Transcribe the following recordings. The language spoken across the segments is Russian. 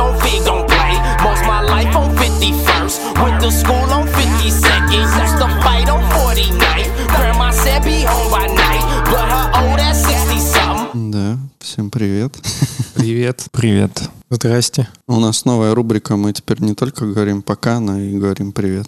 on Fig don't play. Most my life on 51st. Went to school on 52nd. Used to fight on 49th. Grandma said be home by night. But her old ass 60 something. Да, всем привет. Привет. Привет. Здрасте. У нас новая рубрика, мы теперь не только говорим пока, но и говорим привет.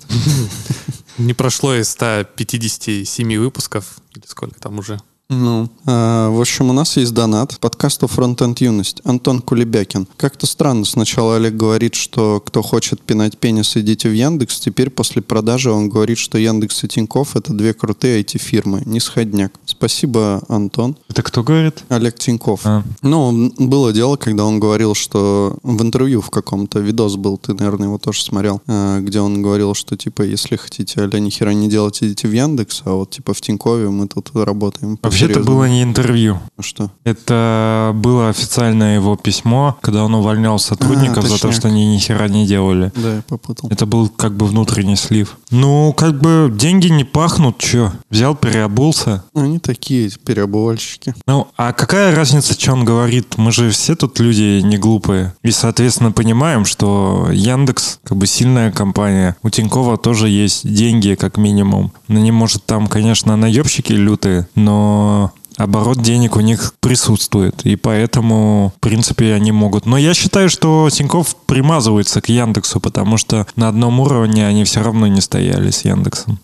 Не прошло и 157 выпусков, или сколько там уже. Ну, а, в общем, у нас есть донат подкасту «Фронтенд Юность». Антон Кулебякин. Как-то странно. Сначала Олег говорит, что кто хочет пинать пенис, идите в Яндекс. Теперь после продажи он говорит, что Яндекс и Тинькофф — это две крутые IT-фирмы. Не сходняк. Спасибо, Антон. Это кто говорит? Олег Тиньков. А. Ну, было дело, когда он говорил, что в интервью в каком-то видос был, ты, наверное, его тоже смотрел, э, где он говорил, что, типа, если хотите, аля, ни хера не делать, идите в Яндекс, а вот, типа, в Тинькове мы тут работаем. Вообще это по-серьезному». было не интервью. Ну Что? Это было официальное его письмо, когда он увольнял сотрудников А, за то, что они ни хера не делали. Да, я попутал. Это был как бы внутренний слив. Ну, как бы деньги не пахнут, чё? Взял, переобулся. Ну, Они такие переобувальщики. Ну, а какая разница, что он говорит? Мы же все тут люди не глупые. И, соответственно, понимаем, что Яндекс как бы сильная компания. У Тинькова тоже есть деньги, как минимум. На не может там, конечно, наебщики лютые, но оборот денег у них присутствует. И поэтому, в принципе, они могут. Но я считаю, что Тиньков примазывается к Яндексу, потому что на одном уровне они все равно не стояли с Яндексом.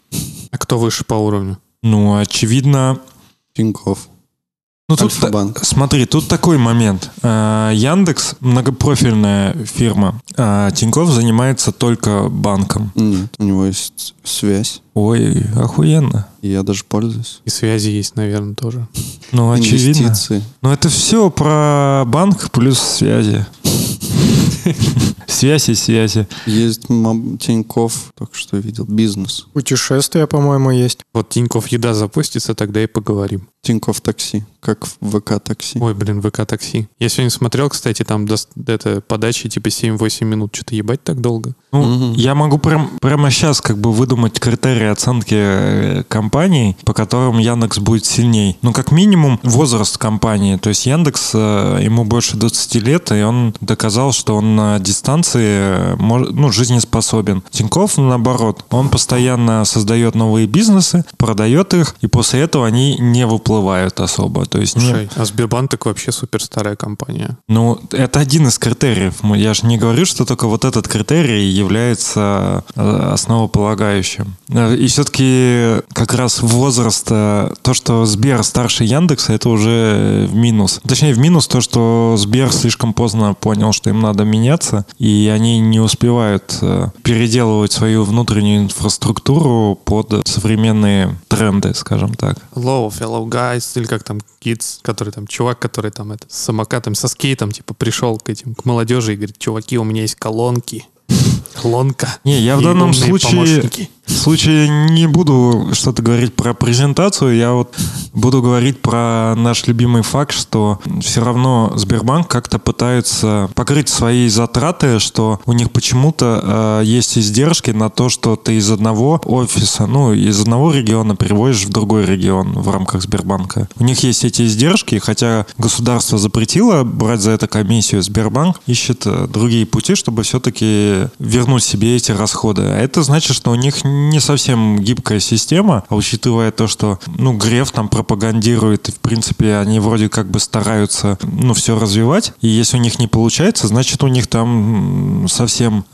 А кто выше по уровню? Ну, очевидно, Тиньков. ну, тут, Альфа-банк. смотри, тут такой момент. А, Яндекс многопрофильная фирма. А Тиньков занимается только банком. Нет, у него есть связь. Ой, охуенно. И я даже пользуюсь. И связи есть, наверное, тоже. Ну, очевидно. Инвестиции. Но это все про банк плюс связи. Связи, связи. Есть Тиньков, только что видел, бизнес. Путешествия, по-моему, есть. Вот Тиньков еда запустится, тогда и поговорим. Тиньков такси, как в ВК такси. Ой, блин, ВК такси. Я сегодня смотрел, кстати, там дос- это подачи типа 7-8 минут. Что-то ебать так долго. Ну, Мгм. я могу прям, прямо сейчас как бы выдумать критерии оценки э, компаний, по которым Яндекс будет сильней. Ну, как минимум, возраст компании. То есть Яндекс, э, ему больше 20 лет, и он доказал, что он на дистанции э, ну, жизнеспособен. Тиньков, наоборот, он постоянно создает новые бизнесы, продает их, и после этого они не выплывают особо. То есть не- Слушай, а Сбербанк так вообще супер старая компания. ну, это один из критериев. Я же не говорю, что только вот этот критерий является э, основополагающим. И все-таки как раз возраст, э, то, что Сбер старше Яндекса, это уже в минус. Точнее, в минус то, что Сбер слишком поздно понял, что им надо меняться, и они не успевают э, переделывать свою внутреннюю инфраструктуру под современные тренды, скажем так. Hello, fellow guys, или как там, kids, который там, чувак, который там это, с самокатом, со скейтом, типа, пришел к этим, к молодежи и говорит, чуваки, у меня есть колонки. Колонка. Не, я в данном случае, помощники. В случае не буду что-то говорить про презентацию, я вот буду говорить про наш любимый факт, что все равно Сбербанк как-то пытается покрыть свои затраты, что у них почему-то э, есть издержки на то, что ты из одного офиса, ну, из одного региона переводишь в другой регион в рамках Сбербанка. У них есть эти издержки, хотя государство запретило брать за это комиссию, Сбербанк ищет э, другие пути, чтобы все-таки вернуть себе эти расходы. А это значит, что у них не совсем гибкая система, а учитывая то, что, ну, Греф там пропагандирует, и, в принципе, они вроде как бы стараются, ну, все развивать, и если у них не получается, значит, у них там совсем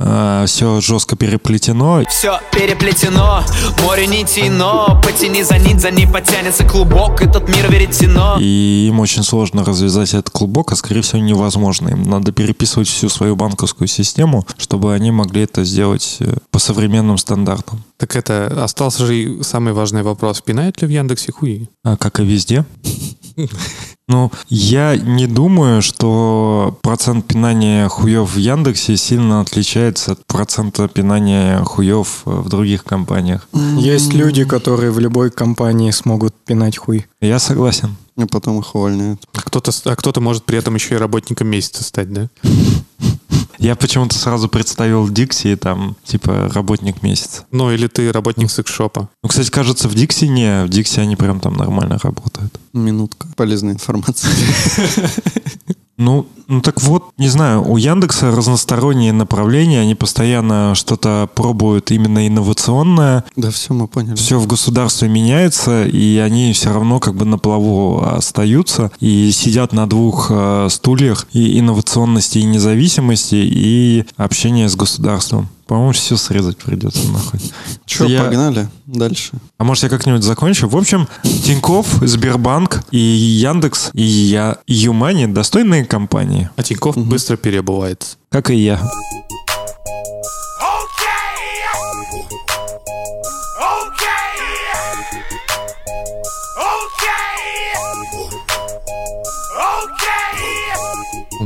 все жестко переплетено, Все переплетено, море нитяно Потяни за нить, за ней потянется клубок Этот мир веретено и им очень сложно развязать этот клубок, а скорее всего невозможно. Им надо переписывать всю свою банковскую систему, чтобы они могли это сделать э, по современным стандартам. Так это, остался же и самый важный вопрос. Пинают ли в Яндексе хуи? А как и везде. Ну, я не думаю, что процент пинания хуев в Яндексе сильно отличается от процента пинания хуев в других компаниях. Есть люди, которые в любой компании смогут пинать хуй. Я согласен. И потом их увольняют. А кто-то, а кто-то может при этом еще и работником месяца стать, да? Я почему-то сразу представил Дикси там, типа, работник месяца. Ну, или ты работник секс-шопа. Ну, кстати, кажется, в Дикси не. В Дикси они прям там нормально работают. Минутка. Полезная информация. Ну, ну так вот, не знаю, у Яндекса разносторонние направления, они постоянно что-то пробуют именно инновационное. Да, все, мы поняли. Все в государстве меняется, и они все равно как бы на плаву остаются и сидят на двух э, стульях и инновационности, и независимости, и общения с государством. По-моему, все срезать придется нахуй. Че, Я- погнали дальше. А может, я как-нибудь закончу? В общем, Тиньков, Сбербанк и Яндекс и я, и Юмани достойные компании, А Тиньков быстро переобувается. как и я.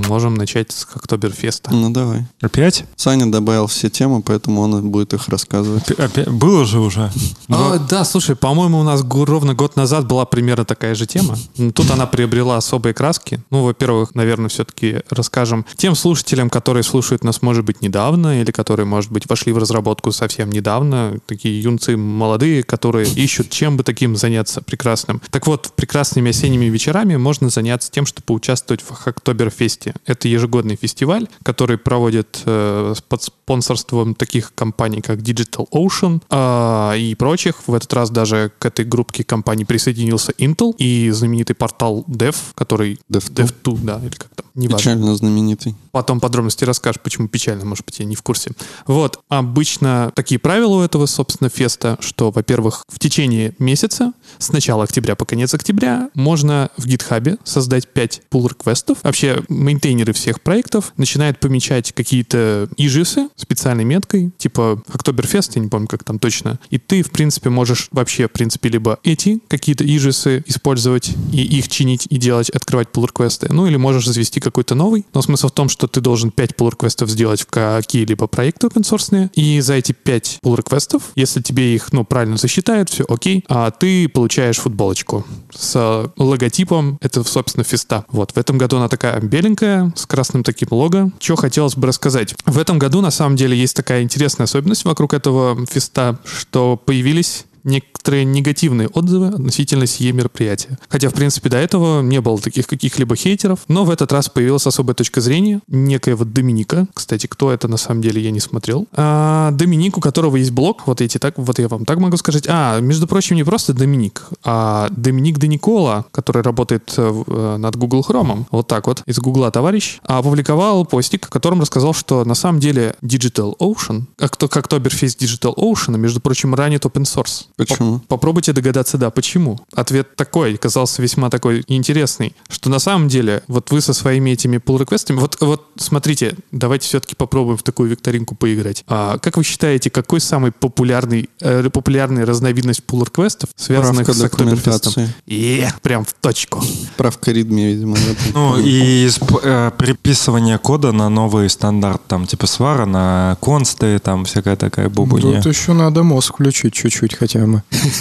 Можем начать с Октоберфеста. Ну, давай. Опять? Саня добавил все темы, поэтому он будет их рассказывать. Опять? Было же уже. А, да, слушай, по-моему, у нас ровно год назад была примерно такая же тема. Ну, Тут она приобрела особые краски. Ну, во-первых, наверное, все-таки расскажем тем слушателям, которые слушают нас, может быть, недавно, или которые, может быть, вошли в разработку совсем недавно. Такие юнцы молодые, которые ищут, чем бы таким заняться прекрасным. Так вот, прекрасными осенними вечерами можно заняться тем, чтобы поучаствовать в Октоберфесте. Это ежегодный фестиваль, который проводит э, под спонсорством таких компаний, как Digital Ocean а, и прочих. В этот раз даже к этой группке компаний присоединился Intel и знаменитый портал Dev, который Dev2. Dev2, да, или как там, неважно. Печально знаменитый. Потом подробности расскажешь, почему печально, может быть, я не в курсе. Вот, обычно такие правила у этого, собственно, феста, что, во-первых, в течение месяца, с начала октября по конец октября, можно в гитхабе создать 5 pull реквестов Вообще, мейнтейнеры всех проектов начинают помечать какие-то ижисы специальной меткой, типа Октоберфест, я не помню, как там точно. И ты, в принципе, можешь вообще, в принципе, либо эти какие-то ижисы использовать и их чинить и делать, открывать pull реквесты ну или можешь завести какой-то новый. Но смысл в том, что ты должен 5 pull реквестов сделать в какие-либо проекты open source, и за эти 5 pull реквестов если тебе их, ну, правильно засчитают, все окей, а ты получаешь футболочку с логотипом, это, собственно, феста. Вот, в этом году она такая беленькая, с красным таким лого. Что хотелось бы рассказать? В этом году, на самом деле, есть такая интересная особенность вокруг этого феста, что появились некоторые негативные отзывы относительно сие мероприятия. Хотя, в принципе, до этого не было таких каких-либо хейтеров, но в этот раз появилась особая точка зрения некоего Доминика. Кстати, кто это на самом деле, я не смотрел. А, Доминик, у которого есть блог, вот эти так, вот я вам так могу сказать. А, между прочим, не просто Доминик, а Доминик Де Никола, который работает э, э, над Google Chrome, вот так вот, из Гугла товарищ, а, опубликовал постик, в котором рассказал, что на самом деле Digital Ocean, кто, как Oktoberfest Digital Ocean, между прочим, ранит open source. Почему? Поп- Попробуйте догадаться, да, почему. Ответ такой, казался весьма такой интересный, что на самом деле вот вы со своими этими pull реквестами вот, вот смотрите, давайте все-таки попробуем в такую викторинку поиграть. А, как вы считаете, какой самый популярный, э, популярная разновидность pull реквестов связанных Правка с Октоберфестом? Е, прям в точку. Правка ридми, видимо. Ну, и э, приписывание кода на новый стандарт, там, типа свара на консты, там, всякая такая бубуня. Тут еще надо мозг включить чуть-чуть хотя бы.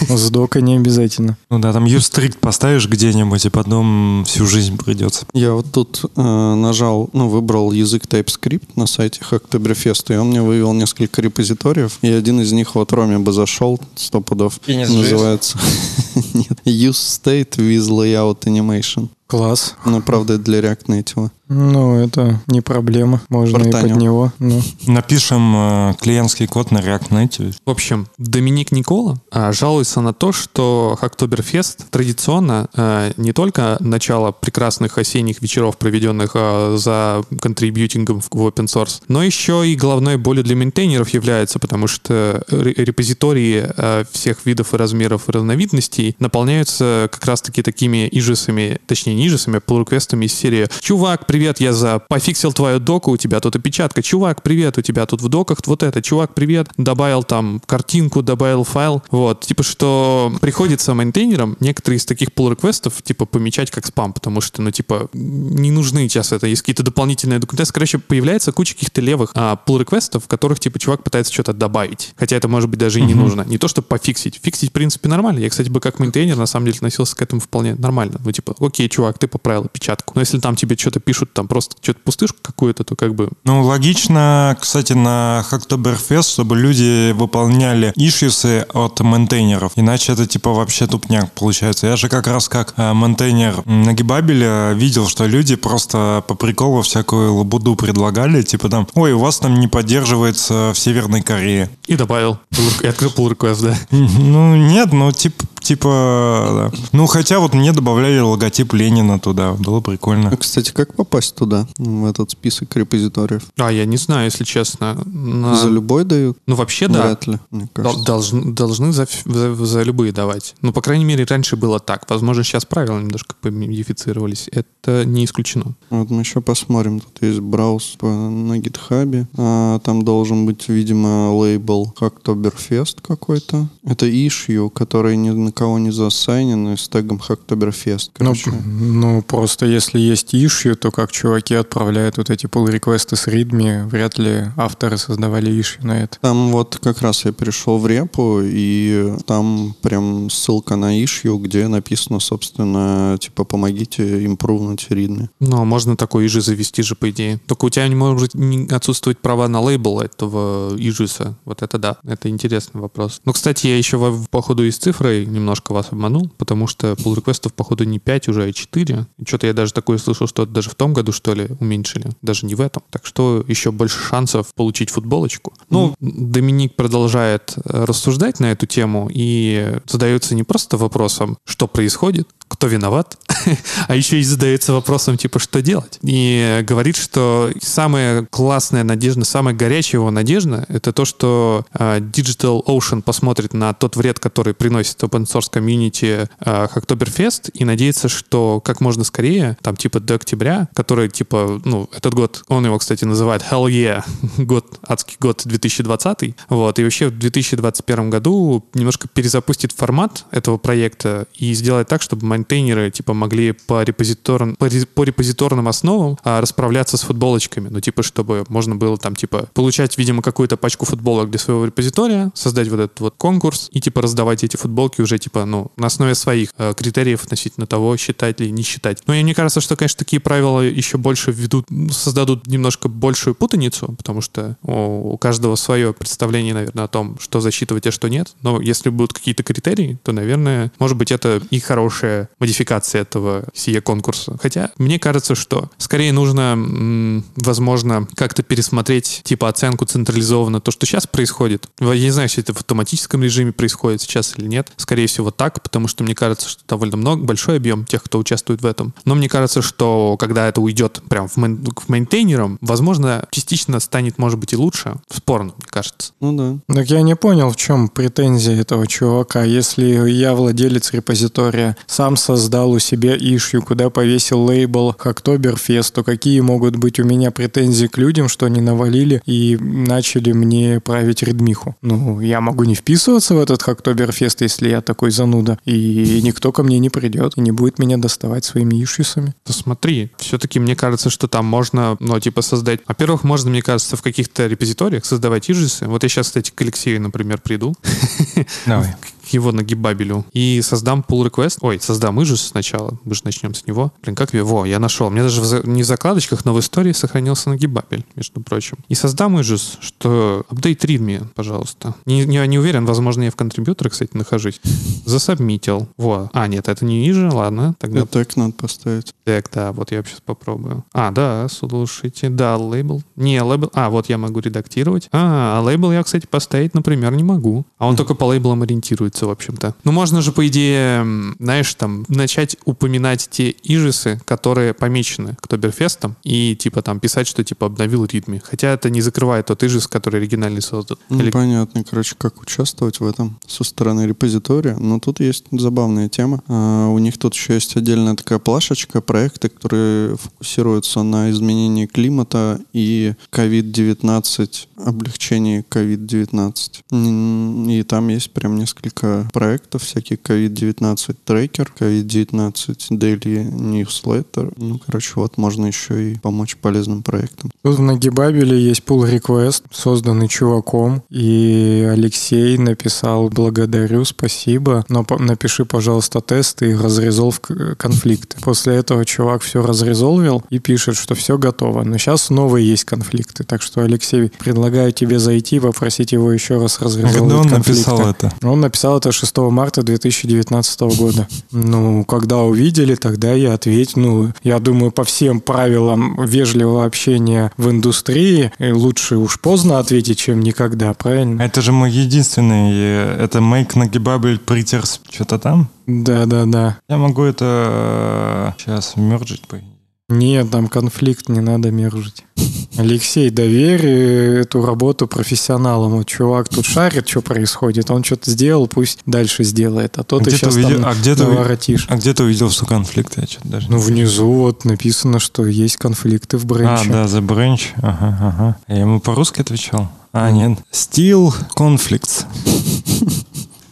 С дока не обязательно. Ну да, там U-Street поставишь где-нибудь, и потом всю жизнь придется. Я вот тут э, нажал, ну, выбрал язык TypeScript на сайте Hacktoberfest, и он мне вывел несколько репозиториев, и один из них вот Роме бы зашел, сто пудов, Penis.js? называется Нет. Use State with Layout Animation. Класс. Ну, правда, это для React Native. Ну, это не проблема. Можно и Братаню. под него. Ну, Напишем э, клиентский код на React Native. В общем, Доминик Никола а, жалуется на то, что Октоберфест традиционно а, не только начало прекрасных осенних вечеров, проведенных а, за контрибьютингом в, в open source, но еще и головной болью для мейнтейнеров является, потому что ре- репозитории а, всех видов и размеров и разновидностей наполняются как раз-таки такими ижисами, точнее не ижисами, а pull реквестами из серии «Чувак, привет, я за пофиксил твою доку, у тебя тут опечатка. Чувак, привет, у тебя тут в доках вот это. Чувак, привет, добавил там картинку, добавил файл. Вот, типа, что приходится maintainer ам некоторые из таких pull request ов типа, помечать как спам, потому что, ну, типа, не нужны сейчас это. Есть какие-то дополнительные документы. Короче, появляется куча каких-то левых а, pull request ов, в которых, типа, чувак пытается что-то добавить. Хотя это, может быть, даже и не нужно. Не то, чтобы пофиксить. Фиксить, в принципе, нормально. Я, кстати, бы как maintainer, на самом деле, относился к этому вполне нормально. Ну, типа, окей, чувак, ты поправил опечатку. Но если там тебе что-то пишут, там просто что-то пустышку какую-то, то как бы... Ну, логично, кстати, на Hacktoberfest, чтобы люди выполняли issues ы от maintainer ов. Иначе это, типа, вообще тупняк получается. Я же как раз как э, maintainer на GitHub е видел, что люди просто по приколу всякую лабуду предлагали, типа там, ой, у вас там не поддерживается в Северной Корее. И добавил. И открыл pull request, да. Ну, нет, ну, типа, типа, да. Ну, хотя вот мне добавляли логотип Ленина туда, было прикольно. А, кстати, как попасть туда, в этот список репозиториев? А, я не знаю, если честно. На- За любой дают? Ну, вообще, да. Вряд ли, мне кажется. Должны, должны за, за, за любые давать. Ну, по крайней мере, раньше было так. Возможно, сейчас правила немножко помодифицировались. Это не исключено. Вот мы еще посмотрим. Тут есть брауз по- на гитхабе. А, там должен быть, видимо, лейбл Hacktoberfest какой-то. Это issue, который ни на кого не засайнен и с тегом Hacktoberfest. Ну, ну, просто если есть issue, то как чуваки отправляют вот эти pull реквесты с readme, вряд ли авторы создавали issue на это. Там вот как раз я перешел в репу, и там прям ссылка на issue, где написано, собственно, типа, помогите импрувнуть ридми. Но можно такой ижи завести же, по идее. Только у тебя не может отсутствовать права на лейбл этого ижиса. Вот это да. Это интересный вопрос. Ну, кстати, я еще во- походу и с цифрой немножко вас обманул, потому что pull реквестов походу не 5 уже, а 4. Что-то я даже такое слышал, что даже в том году, что ли, уменьшили. Даже не в этом. Так что еще больше шансов получить футболочку. Ну, Доминик продолжает э, рассуждать на эту тему и задается не просто вопросом, что происходит, кто виноват, а еще и задается вопросом, типа, что делать. И говорит, что самая классная надежда, самая горячая его надежда, это то, что э, Digital Ocean посмотрит на тот вред, который приносит open source комьюнити э, Hacktoberfest, и надеется, что как можно скорее, там, типа, до октября, который, типа, ну, этот год, он его, кстати, называет Hell Yeah, год, адский год 2020, вот, и вообще в 2021 году немножко перезапустит формат этого проекта и сделает так, чтобы мейнтейнеры, типа, могли по, репозиторным, по, по репозиторным основам а, расправляться с футболочками. Ну, типа, чтобы можно было там, типа, получать, видимо, какую-то пачку футболок для своего репозитория, создать вот этот вот конкурс и, типа, раздавать эти футболки уже, типа, ну, на основе своих э, критериев относительно того, считать или не считать. Но мне кажется, что, конечно, такие правила еще больше введут, м, создадут немножко большую путаницу, потому что о, у каждого свое представление, наверное, о том, что засчитывать, а что нет. Но если будут какие-то критерии, то, наверное, может быть, это и хорошая модификация этого сия конкурса. Хотя, мне кажется, что скорее нужно, м, возможно, как-то пересмотреть, типа, оценку централизованно то, что сейчас происходит. Я не знаю, если это в автоматическом режиме происходит сейчас или нет. Скорее всего, так, потому что мне кажется, что довольно много, большой объем тех, кто участвует в этом. Но мне кажется, что когда это уйдет прям в мейн- к мейнтейнерам, возможно, частично станет, может быть, и лучше. Спорно, мне кажется. Ну да. Так я не понял, в чем претензия этого чувака. Если я владелец репозитория, сам создал у себя ишью, куда повесил лейбл Hacktoberfest, то какие могут быть у меня претензии к людям, что они навалили и начали мне править редмиху? Ну, я могу не вписываться в этот Hacktoberfest, если я такой зануда, и никто ко мне не придет и не будет меня доставать своими ишьюсами. То смотри, все-таки мне кажется, что там можно, ну, типа, создать... Во-первых, можно, мне кажется, в каких-то репозиториях создавать ижисы. Вот я сейчас, кстати, к Алексею, например, приду, Давай. его нагибабелю, и создам pull request. Ой, создам ижис сначала. Мы же начнем с него. Блин, как я... Во, я нашел. Мне даже в за- не в закладочках, но в истории сохранился нагибабель, между прочим. И создам ижис, что... Update readme, пожалуйста. Не, не, не уверен, возможно, я в контрибьюторе, кстати, нахожусь. Засабмитил. Во. А, нет, это не иже, ладно. Тогда И тег надо поставить. так, да, вот я сейчас попробую. А, да, слушайте, да, лейбл. Не, лейбл. А, вот я могу редактировать. А, а лейбл я, кстати, поставить, например, не могу. А он только по лейблам ориентируется. Находится, в общем-то. Ну, можно же, по идее, знаешь, там, начать упоминать те ижисы, которые помечены Октоберфестом, и, типа, там, писать, что, типа, обновил ритми. Хотя это не закрывает тот ижис, который оригинальный создан. Ну, Или- понятно, короче, как участвовать в этом со стороны репозитория. Но тут есть забавная тема. А, у них тут еще есть отдельная такая плашечка, проекты, которые фокусируются на изменении климата и COVID-19, облегчении COVID-19. М, И там есть прям несколько проектов, всякие COVID-19 трекер, COVID-19 daily newsletter. Ну, короче, вот можно еще и помочь полезным проектам. Тут в Нагибабеле есть pull request, созданный чуваком, и Алексей написал «Благодарю, спасибо, но напиши, пожалуйста, тест и разрезолв конфликты». После этого чувак все разрезолвил и пишет, что все готово. Но сейчас новые есть конфликты, так что, Алексей, предлагаю тебе зайти, попросить его еще раз разрезолвить Когда он конфликты. написал это? Он написал это 6 марта 2019 года. Ну, когда увидели, тогда и ответь. Ну, я думаю, по всем правилам вежливого общения в индустрии э, лучше уж поздно ответить, чем никогда, правильно? Это же мой единственный, э, это Make Nagibabel Pretters, что-то там. Да-да-да. Я могу это сейчас мерджить, по. Нет, там конфликт, не надо мержить. Алексей, доверь э, эту работу профессионалам. Вот чувак тут шарит, что происходит. Он что-то сделал, пусть дальше сделает. А то ты Где ты сейчас увидел- там а где ты наворотишь. А где ты увидел, что конфликт? Я что-то даже Ну, внизу вот написано, что есть конфликты в А, бренче. да, The Branch. Ага, ага. Я ему по-русски отвечал? А, нет. Still conflicts.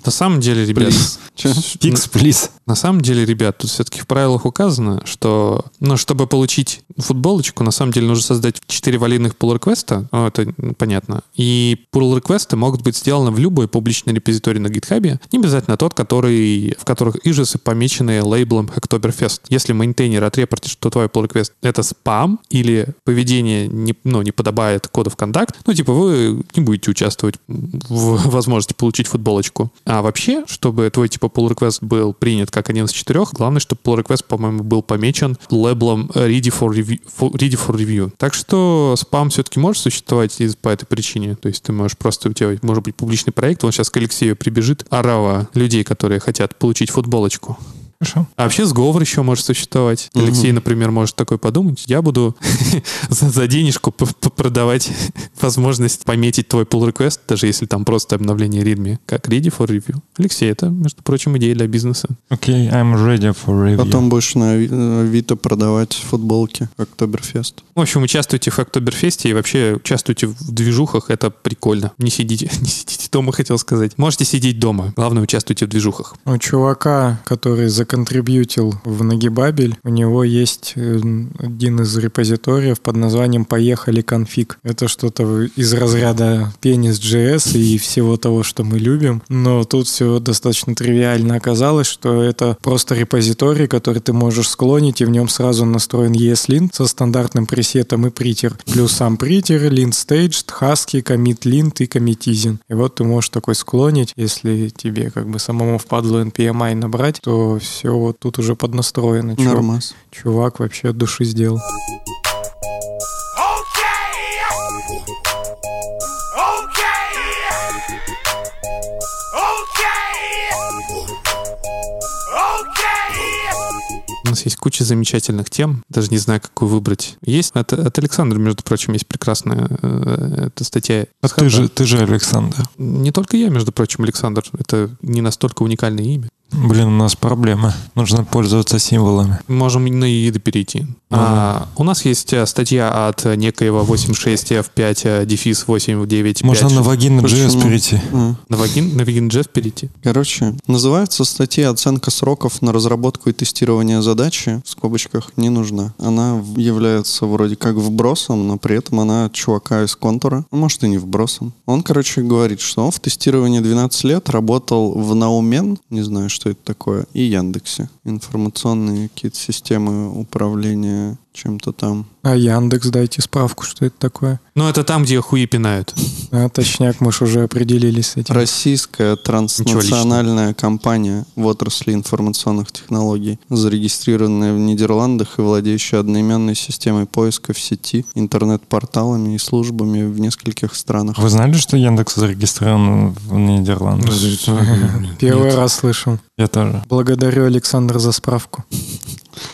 На самом деле, ребят, Че? Fix, please. На самом деле, ребят, тут все-таки в правилах указано, что, ну, чтобы получить футболочку, на самом деле нужно создать 4 валидных pull request а ну, это понятно. И pull request ы могут быть сделаны в любой публичной репозитории на GitHub, не обязательно тот, который, в которых issues помечены лейблом Hacktoberfest. Если maintainer отрепортит, что твой pull request это спам или поведение не, ну, не подобает code of conduct, ну, типа, вы не будете участвовать в возможности получить футболочку. А вообще, чтобы твой, типа, pull request был принят как один из четырех, главное, чтобы pull request, по-моему, был помечен лейблом ready for review. for- ready for review. Так что спам все-таки может существовать из- по этой причине. То есть ты можешь просто, тебя может быть публичный проект, он сейчас к Алексею прибежит, орава людей, которые хотят получить футболочку. Хорошо. А вообще сговор еще может существовать. Мгм. Алексей, например, может такой подумать. Я буду за, за денежку продавать возможность пометить твой pull request, даже если там просто обновление readme, как ready for review. Алексей, это, между прочим, идея для бизнеса. Окей, I'm ready for review. Потом будешь на Ави- э, Авито продавать футболки Октоберфест. В общем, участвуйте в Октоберфесте и вообще участвуйте в движухах, это прикольно. Не сидите, не сидите дома, хотел сказать. Можете сидеть дома, главное, участвуйте в движухах. У чувака, который законтрибьютил в Нагибабель, у него есть э, один из репозиториев под названием «Поехали конфиг». Это что-то из разряда пенис.js и всего того, что мы любим. Но тут все достаточно тривиально оказалось, что это просто репозиторий, который ты можешь склонить, и в нем сразу настроен ESLint со стандартным пресетом и притер. Плюс сам притер, lint staged, husky, commit lint и commitizing. И вот ты можешь такой склонить, если тебе как бы самому впадло NPMI набрать, то все вот тут уже поднастроено. Чувак, Нормас. чувак вообще от души сделал. У нас есть куча замечательных тем, даже не знаю, какую выбрать. Есть от, от Александра, между прочим, есть прекрасная э, эта статья. А ты же, ты же Александр. Не только я, между прочим, Александр. Это не настолько уникальное имя. Блин, у нас проблема. Нужно пользоваться символами. Можем на ИИДы перейти. А, у нас есть э, статья от некоего 86F5 э, дефис 895. Можно на вагин.js Почему? перейти. А. на Вагин, на Вагин.js перейти. Короче, называется статья «Оценка сроков на разработку и тестирование задачи» в скобочках не нужна. Она является вроде как вбросом, но при этом она от чувака из контура. Ну, может и не вбросом. Он, короче, говорит, что он в тестировании 12 лет работал в Наумен, не знаю, что это такое, и Яндексе. Информационные какие-то системы управления чем-то там. А Яндекс, дайте справку, что это такое. Ну, это там, где хуи пинают. А, точняк, мы ж уже определились с этим. Российская транснациональная компания в отрасли информационных технологий, зарегистрированная в Нидерландах и владеющая одноименной системой поиска в сети, интернет-порталами и службами в нескольких странах. Вы знали, что Яндекс зарегистрирован в Нидерландах? Первый раз слышал. Я тоже. Благодарю, Александр, за справку.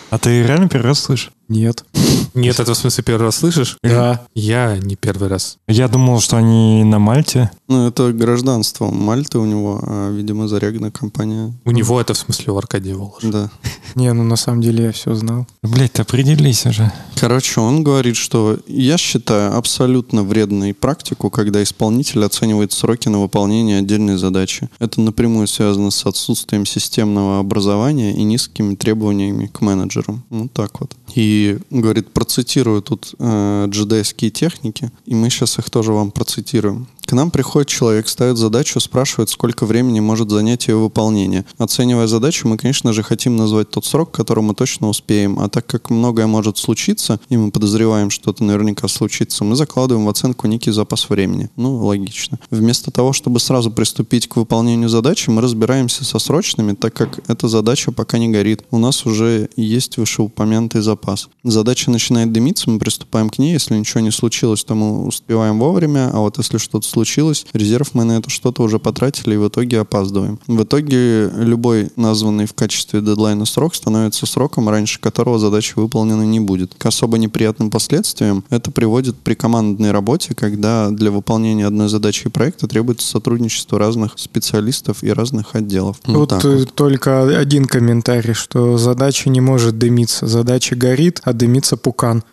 А ты реально первый раз слышишь? Нет. Нет, это в смысле первый раз слышишь? Да. Я не первый раз. Я думал, что они на Мальте. Ну, это гражданство Мальты у него, а, видимо, зарегана компания. У него это в смысле у Аркадия Волош. Да. Не, ну на самом деле я все знал. Блять, определись уже. Короче, он говорит, что я считаю абсолютно вредной практику, когда исполнитель оценивает сроки на выполнение отдельной задачи. Это напрямую связано с отсутствием системного образования и низкими требованиями к менеджерам. Вот так вот. И говорит, процитирую тут э, джедайские техники, и мы сейчас их тоже вам процитируем. К нам приходит человек, ставит задачу, спрашивает, сколько времени может занять ее выполнение. Оценивая задачу, мы, конечно же, хотим назвать тот срок, который мы точно успеем. А так как многое может случиться, и мы подозреваем, что это наверняка случится, мы закладываем в оценку некий запас времени. Ну, логично. Вместо того, чтобы сразу приступить к выполнению задачи, мы разбираемся со срочными, так как эта задача пока не горит. У нас уже есть вышеупомянутый запас. Задача начинает дымиться, мы приступаем к ней. Если ничего не случилось, то мы успеваем вовремя, а вот если что-то случилось, резерв мы на это что-то уже потратили и в итоге опаздываем. В итоге любой названный в качестве дедлайна срок становится сроком, раньше которого задача выполнена не будет. К особо неприятным последствиям это приводит при командной работе, когда для выполнения одной задачи проекта требуется сотрудничество разных специалистов и разных отделов. Вот так э, вот. только один комментарий, что задача не может дымиться. Задача горит, а дымится пукан.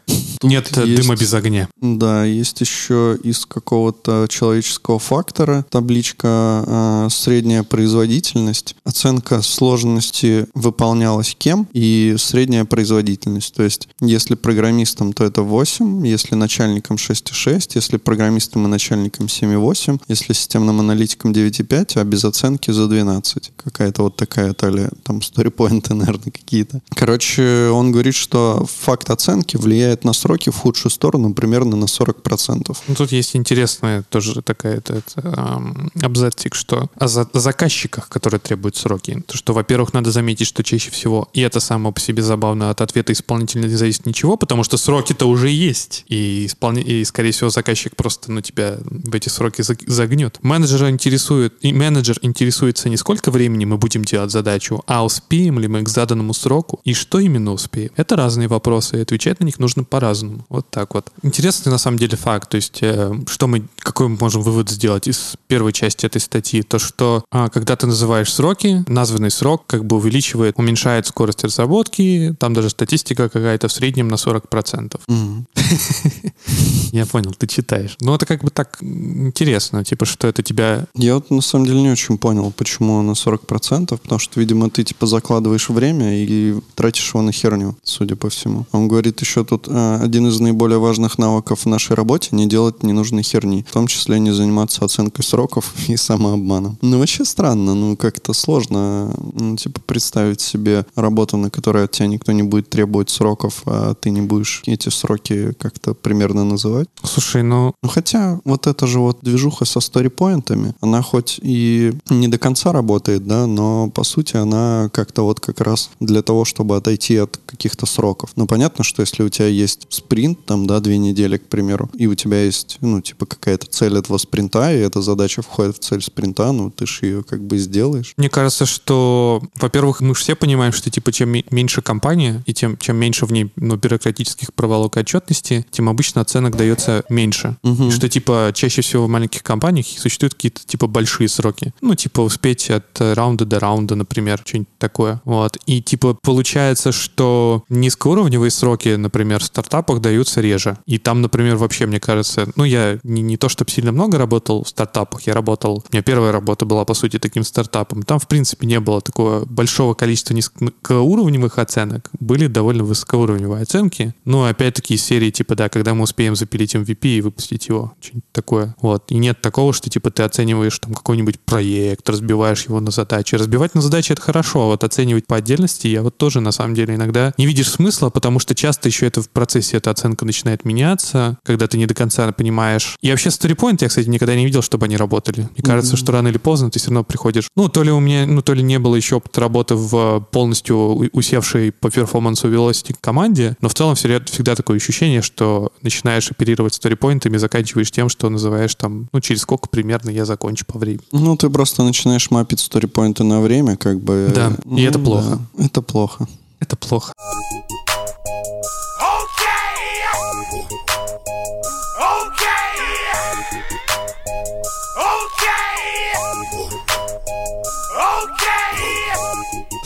Нет э, есть- дыма без огня. Да, есть еще из какого-то человеческого фактора табличка э, средняя производительность, оценка сложности выполнялась кем и средняя производительность. То есть, если программистам, то это 8, если начальникам 6,6, если программистам и начальникам 7,8, если системным аналитикам 9,5, а без оценки за 12. Какая-то вот такая талия, там сторипоинты, наверное, какие-то. Короче, он говорит, что факт оценки влияет на сроки в худшую сторону примерно на 40%. Ну, тут есть интересная тоже такая это, это, абзацик, что о, за- заказчиках, которые требуют сроки. То, что, во-первых, надо заметить, что чаще всего, и это само по себе забавно, от ответа исполнителя не зависит ничего, потому что сроки-то уже есть. И, исполни- и скорее всего, заказчик просто ну, тебя в эти сроки заг- загнет. Менеджера интересует, и менеджер интересуется не сколько времени мы будем делать задачу, а успеем ли мы к заданному сроку, и что именно успеем. Это разные вопросы, и отвечать на них нужно по-разному. Вот так вот. Интересный на самом деле факт. То есть, э, что мы, какой мы можем вывод сделать из первой части этой статьи? То, что а, когда ты называешь сроки, названный срок как бы увеличивает, уменьшает скорость разработки, там даже статистика какая-то в среднем на 40%. Мгм. Я понял, ты читаешь. Ну, это как бы так интересно, типа, что это тебя... Я вот на самом деле не очень понял, почему на 40%, потому что, видимо, ты типа закладываешь время и тратишь его на херню, судя по всему. Он говорит еще тут, э, один из наиболее важных навыков в нашей работе не делать ненужной херни, в том числе не заниматься оценкой сроков и самообманом. Ну, вообще странно, ну, как-то сложно, ну, типа, представить себе работу, на которой от тебя никто не будет требовать сроков, а ты не будешь эти сроки как-то примерно называть. Слушай, ну, Ну, хотя вот эта же вот движуха со сторипоинтами, она хоть и не до конца работает, да, но по сути она как-то вот как раз для того, чтобы отойти от каких-то сроков. Ну, понятно, что если у тебя есть спринт, там, да, две недели, к примеру, и у тебя есть, ну, типа какая-то цель этого спринта, и эта задача входит в цель спринта, ну, ты же ее как бы сделаешь. Мне кажется, что, во-первых, мы же все понимаем, что типа чем ме- меньше компания и тем чем меньше в ней ну, бюрократических проволок и отчетности, тем обычно оценок дается меньше. И что типа чаще всего в маленьких компаниях существуют какие-то типа большие сроки. Ну, типа успеть от раунда до раунда, например, что-нибудь такое. Вот. И типа получается, что низкоуровневые сроки, например, в стартапах даются реже. И там, например, вообще, мне кажется, ну, я не, не то, чтобы сильно много работал в стартапах, я работал, у меня первая работа была, по сути, таким стартапом. Там, в принципе, не было такого большого количества низкоуровневых оценок. Были довольно высокоуровневые оценки. Ну, опять-таки, из серии, типа, да, когда мы успеем запилить MVP и выпустить его. Что-нибудь такое. Вот. И нет такого, что, типа, ты оцениваешь там какой-нибудь проект, разбиваешь его на задачи. Разбивать на задачи — это хорошо, а вот оценивать по отдельности я вот тоже, на самом деле, иногда не видишь смысла, потому что часто еще это в процессе эта оценка начинает меняться, когда ты не до конца понимаешь. И вообще StoryPoint я, кстати, никогда не видел, чтобы они работали. Мне кажется, что рано или поздно ты все равно приходишь. Ну, то ли у меня, ну, то ли не было еще опыта работы в полностью у- усевшей по перформансу Velocity команде, но в целом всегда, всегда такое ощущение, что начинаешь оперировать сторипоинтами, заканчиваешь тем, что называешь там, ну, через сколько примерно я закончу по времени. Ну, ты просто начинаешь мапить сторипоинты на время, как бы. Да, и это Ну, плохо. да, это плохо. Это плохо.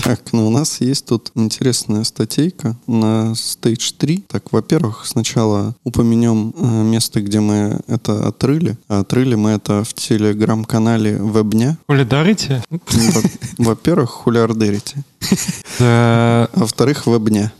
Так, ну у нас есть тут интересная статейка на Stage 3. Так, во-первых, сначала упомянем э, место, где мы это отрыли. А отрыли мы это в телеграм-канале Вебня. Солидарите? Во- Во-первых, хулиардерите. А во-вторых, Вебня.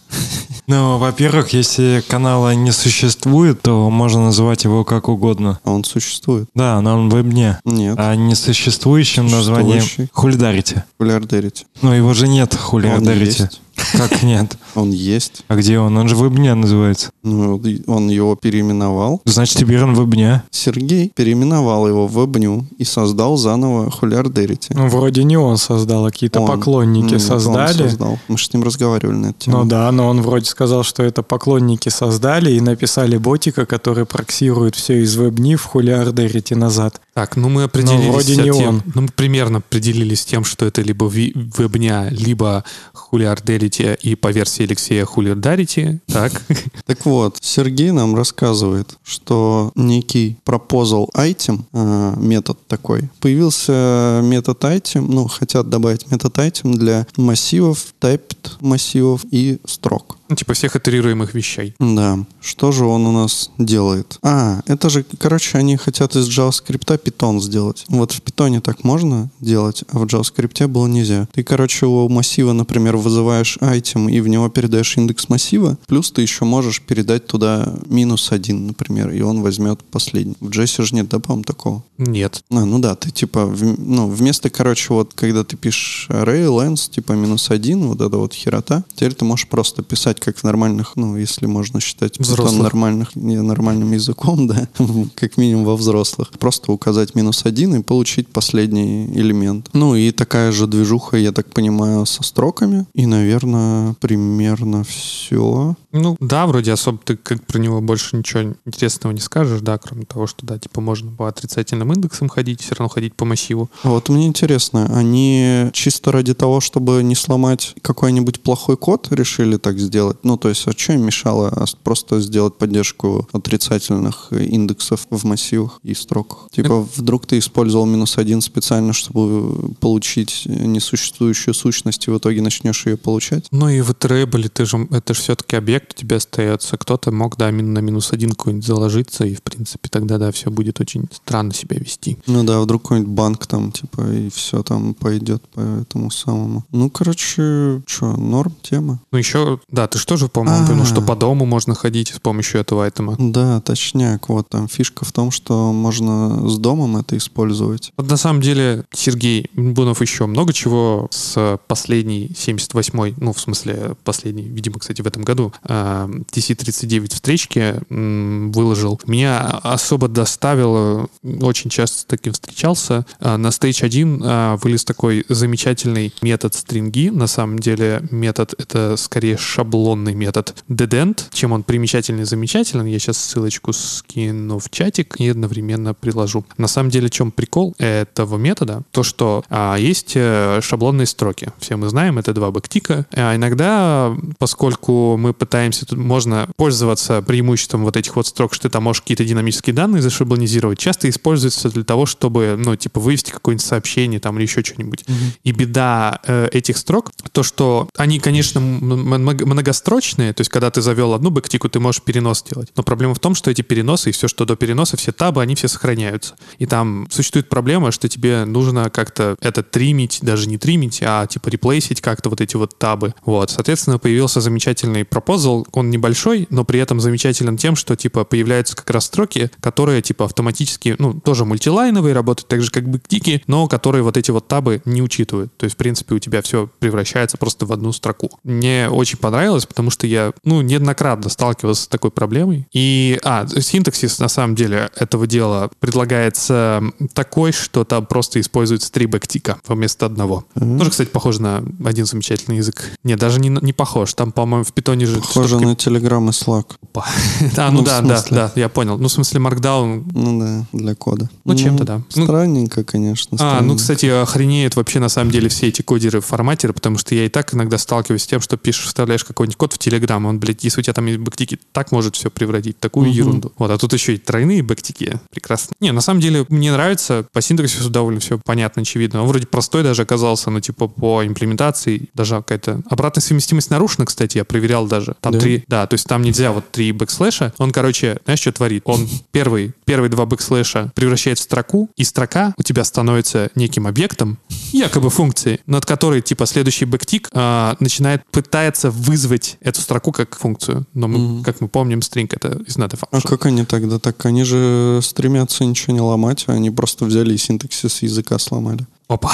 ну, во-первых, если канала не существует, то можно называть его как угодно. А он существует? Да, но он в вебне. Нет. А несуществующим названием хулидарите. Хулиардерите. Но его же нет, хулидарите. есть. Как нет? Он есть. А где он? Он же в вебне называется. Ну, он его переименовал. Значит, теперь он в вебне. Сергей переименовал его в Вебню и создал заново хулиардерите. Ну, вроде не он создал, а какие-то Он. поклонники Нет, он создали. создал. Мы же с ним разговаривали на эту тему. Ну да, но он вроде сказал, что это поклонники создали и написали ботика, который проксирует все из вебни в хулиардерите назад. Так, ну мы определились вроде с не тем, он. ну мы примерно определились с тем, что это либо вебня, либо хулиарделити и по версии Алексея хулиардарити. Так. Так вот, Сергей нам рассказывает, что некий proposal item, э, метод такой, появился метод item, ну, хотят добавить метод item для массивов, typed массивов и строк. Ну, типа всех итерируемых вещей. Да, что же он у нас делает? А, это же, короче, они хотят из JavaScript Python сделать. Вот в Python так можно делать, а в JavaScript было нельзя. Ты, короче, у массива, например, вызываешь item и в него передаешь индекс массива, плюс ты еще можешь передать туда минус один, например, и он возьмет последний. В JS же нет, да, по-моему, такого? Нет. А, ну да, ты типа, в- ну, вместо, короче, вот, когда ты пишешь array, length, типа минус один, вот это вот херота, теперь ты можешь просто писать как в нормальных, ну, если можно считать Python нормальных, не нормальным языком, да, как минимум во взрослых. Просто указать минус один и получить последний элемент. Ну, и такая же движуха, я так понимаю, со строками. И, наверное, примерно все. Ну, да, вроде особо ты как про него больше ничего интересного не скажешь, да, кроме того, что, да, типа можно по отрицательным индексам ходить, все равно ходить по массиву. А Вот мне интересно, они чисто ради того, чтобы не сломать какой-нибудь плохой код, решили так сделать? Ну, то есть, а что им мешало а просто сделать поддержку отрицательных индексов в массивах и строках? Типа, вдруг ты использовал минус один специально, чтобы получить несуществующую сущность, и в итоге начнешь ее получать? Ну и в Iterable ты же, это же все-таки объект у тебя остается. Кто-то мог, да, на минус один какой-нибудь заложиться, и, в принципе, тогда, да, все будет очень странно себя вести. Ну да, вдруг какой-нибудь банк там, типа, и все там пойдет по этому самому. Ну, короче, что, норм тема? Ну еще, да, ты что же, по-моему, А. упомянул, что по дому можно ходить с помощью этого айтема. Да, точняк. Вот там фишка в том, что можно с домом это использовать. Вот на самом деле Сергей Бунов еще много чего с последней 78-й, ну, в смысле, последней, видимо, кстати, в этом году, TC-39 встречки м, выложил. Меня особо доставило, очень часто с таким встречался. Э, На Stage 1 э, вылез такой замечательный метод стринги. На самом деле метод — это скорее шаблонный метод dedent. Чем он примечательный и замечателен, я сейчас ссылочку скину в чатик и одновременно приложу. На самом деле, в чем прикол этого метода? То, что а, есть э, шаблонные строки. Все мы знаем, это два бэктика. А иногда, поскольку мы пытаемся, тут можно пользоваться преимуществом вот этих вот строк, что ты там можешь какие-то динамические данные зашаблонизировать, часто используется для того, чтобы, ну, типа, вывести какое-нибудь сообщение там или еще что-нибудь. И беда э, этих строк, то, что они, конечно, многострочные, то есть, когда ты завел одну бэктику, ты можешь перенос делать. Но проблема в том, что эти переносы и все, что до переноса, все табы, они все сохраняются. И там существует проблема, что тебе нужно как-то это тримить, даже не тримить, а типа реплейсить как-то вот эти вот табы. Вот. Соответственно, появился замечательный пропозал использовал, он небольшой, но при этом замечателен тем, что, типа, появляются как раз строки, которые, типа, автоматически, ну, тоже мультилайновые, работают так же, как бэктики, но которые вот эти вот табы не учитывают. То есть, в принципе, у тебя все превращается просто в одну строку. Мне очень понравилось, потому что я, ну, неоднократно сталкивался с такой проблемой. И, а, синтаксис, на самом деле, этого дела предлагается такой, что там просто используется три бэктика вместо одного. Мгм. Тоже, кстати, похоже на один замечательный язык. Нет, даже не, не похож. Там, по-моему, в питоне же... Похоже на Telegram и Slack. Опа. А, ну Ну, да, да, да, я понял. Ну, в смысле, Markdown... Ну да, для кода. Ну, чем-то, да. Ну, Странненько, конечно. А, ну, странненько. кстати, охренеют вообще на самом деле все эти кодеры-форматеры, потому что я и так иногда сталкиваюсь с тем, что пишешь, вставляешь какой-нибудь код в Telegram, он, блядь, если у тебя там есть бэктики, так может все превратить, такую Мгм. ерунду. Вот, а тут еще и тройные бэктики. Прекрасно. Не, на самом деле, мне нравится, по синтаксису довольно все понятно, очевидно. Он вроде простой даже оказался, но типа по имплементации даже какая-то обратная совместимость нарушена, кстати, я проверял даже. Там Да? три, да, то есть там нельзя вот три backslash а. Он, короче, знаешь, что творит? Он первый, первые два backslash а превращает в строку, и строка у тебя становится неким объектом, якобы функции, над которой, типа, следующий backtick а, начинает, пытается вызвать эту строку как функцию. Но, мы, Мгм. как мы помним, string — это is not a А function. как они тогда так? Они же стремятся ничего не ломать, а они просто взяли и синтаксис языка сломали. Опа.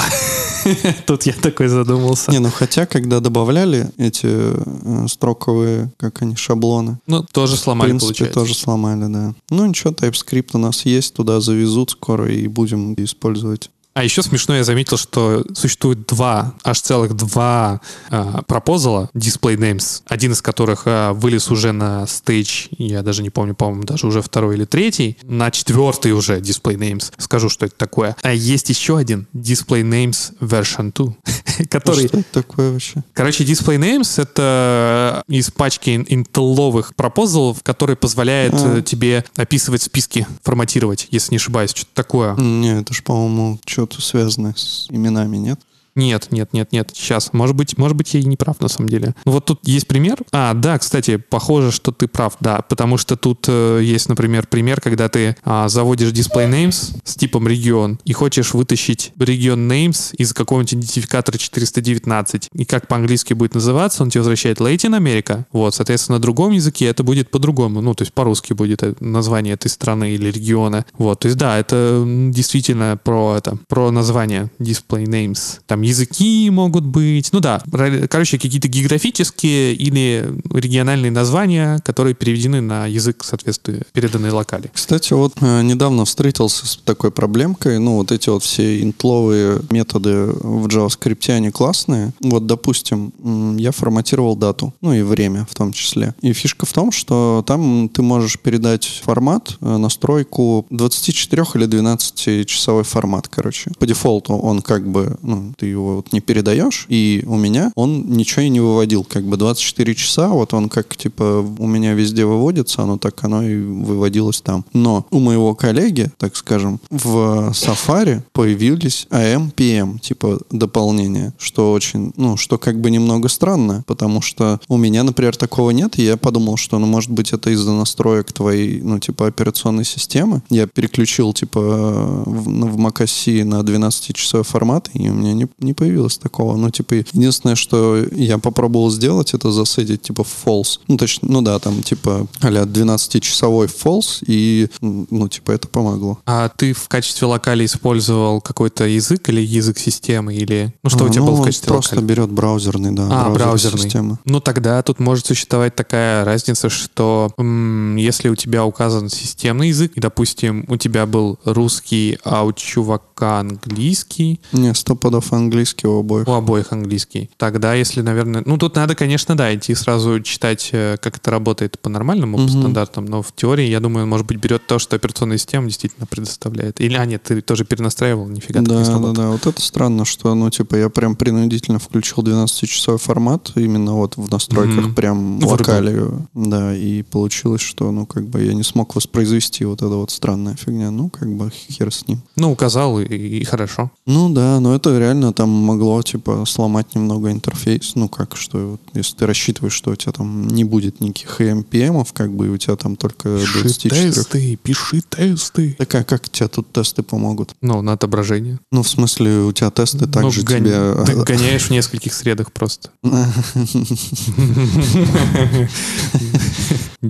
Тут я такой задумался. Не, ну хотя, когда добавляли эти э, строковые, как они, шаблоны, Ну, тоже в сломали, принципе, получается. тоже сломали, да. Ну ничего, TypeScript у нас есть, туда завезут скоро и будем использовать. А еще смешно, я заметил, что существует два, аж целых два а, пропозала display names, один из которых а, вылез уже на stage, я даже не помню, по-моему, даже уже второй или третий, на четвертый уже display names. Скажу, что это такое. А есть еще один display names version 2, А который... Что это такое вообще? Короче, display names — это из пачки интелловых пропозалов, который позволяет А. э, тебе описывать списки, форматировать, если не ошибаюсь, что-то такое. Не, это ж, по-моему, что-то связанное с именами, нет? Нет, нет, нет, нет. Сейчас. Может быть, может быть, я и не прав на самом деле. Ну, Вот тут есть пример. А, да, кстати, похоже, что ты прав, да. Потому что тут э, есть, например, пример, когда ты а, заводишь display names с типом регион и хочешь вытащить регион names из какого-нибудь идентификатора 419. И как по-английски будет называться, он тебе возвращает Latin America. Вот, соответственно, на другом языке это будет по-другому. Ну, то есть по-русски будет э, название этой страны или региона. Вот, то есть да, это действительно про это, про название display names. Там языки могут быть. Ну да, короче, какие-то географические или региональные названия, которые переведены на язык, соответственно, переданной локали. Кстати, вот э, недавно встретился с такой проблемкой. Ну, вот эти вот все интловые методы в JavaScript, они классные. Вот, допустим, я форматировал дату, ну и время в том числе. И фишка в том, что там ты можешь передать формат, э, настройку 24 или 12 часовой формат, короче. По дефолту он как бы, ну, ты его вот не передаешь, и у меня он ничего и не выводил. Как бы 24 часа, вот он как, типа, у меня везде выводится, оно так оно и выводилось там. Но у моего коллеги, так скажем, в Safari появились AM, PM, типа, дополнения, что очень, ну, что как бы немного странно, потому что у меня, например, такого нет, и я подумал, что, ну, может быть, это из-за настроек твоей, ну, типа, операционной системы. Я переключил, типа, в, в macOS на 12-часовой формат, и у меня не, не появилось такого. Ну, типа, единственное, что я попробовал сделать, это засетить, типа, false. Ну, точно, ну да, там, типа, а-ля 12-часовой false, и, ну, типа, это помогло. А ты в качестве локали использовал какой-то язык или язык системы? Или... Ну, что А, у тебя ну, было в качестве просто локали? берет браузерный, да, А, браузер браузерный. системы. Ну, тогда тут может существовать такая разница, что м, если у тебя указан системный язык, и, допустим, у тебя был русский, а у чувака английский, Не, сто подов английский у обоих. у обоих английский, тогда, если, наверное... Ну, тут надо, конечно, да, идти сразу читать, э, как это работает по нормальному, по стандартам, но в теории, я думаю, он, может быть, берет то, что операционная система действительно предоставляет. Или, а, нет, ты тоже перенастраивал, нифига так не Да, да, сработало. да. Вот это странно, что, ну, типа, я прям принудительно включил 12-часовой формат, именно вот в настройках Мгм. прям локали. Да, и получилось, что, ну, как бы я не смог воспроизвести вот это вот странная фигня. Ну, как бы хер с ним. Ну, указал, и, и хорошо. Ну да, но это реально там могло, типа, сломать немного интерфейс. Ну, как, что вот, если ты рассчитываешь, что у тебя там не будет никаких EMPM, как бы, и у тебя там только Пиши 24. тесты, пиши тесты. Так а как тебе тут тесты помогут? Ну, на отображение. Ну, в смысле, у тебя тесты Ну, также гон- тебе... Ты гоняешь в нескольких средах просто.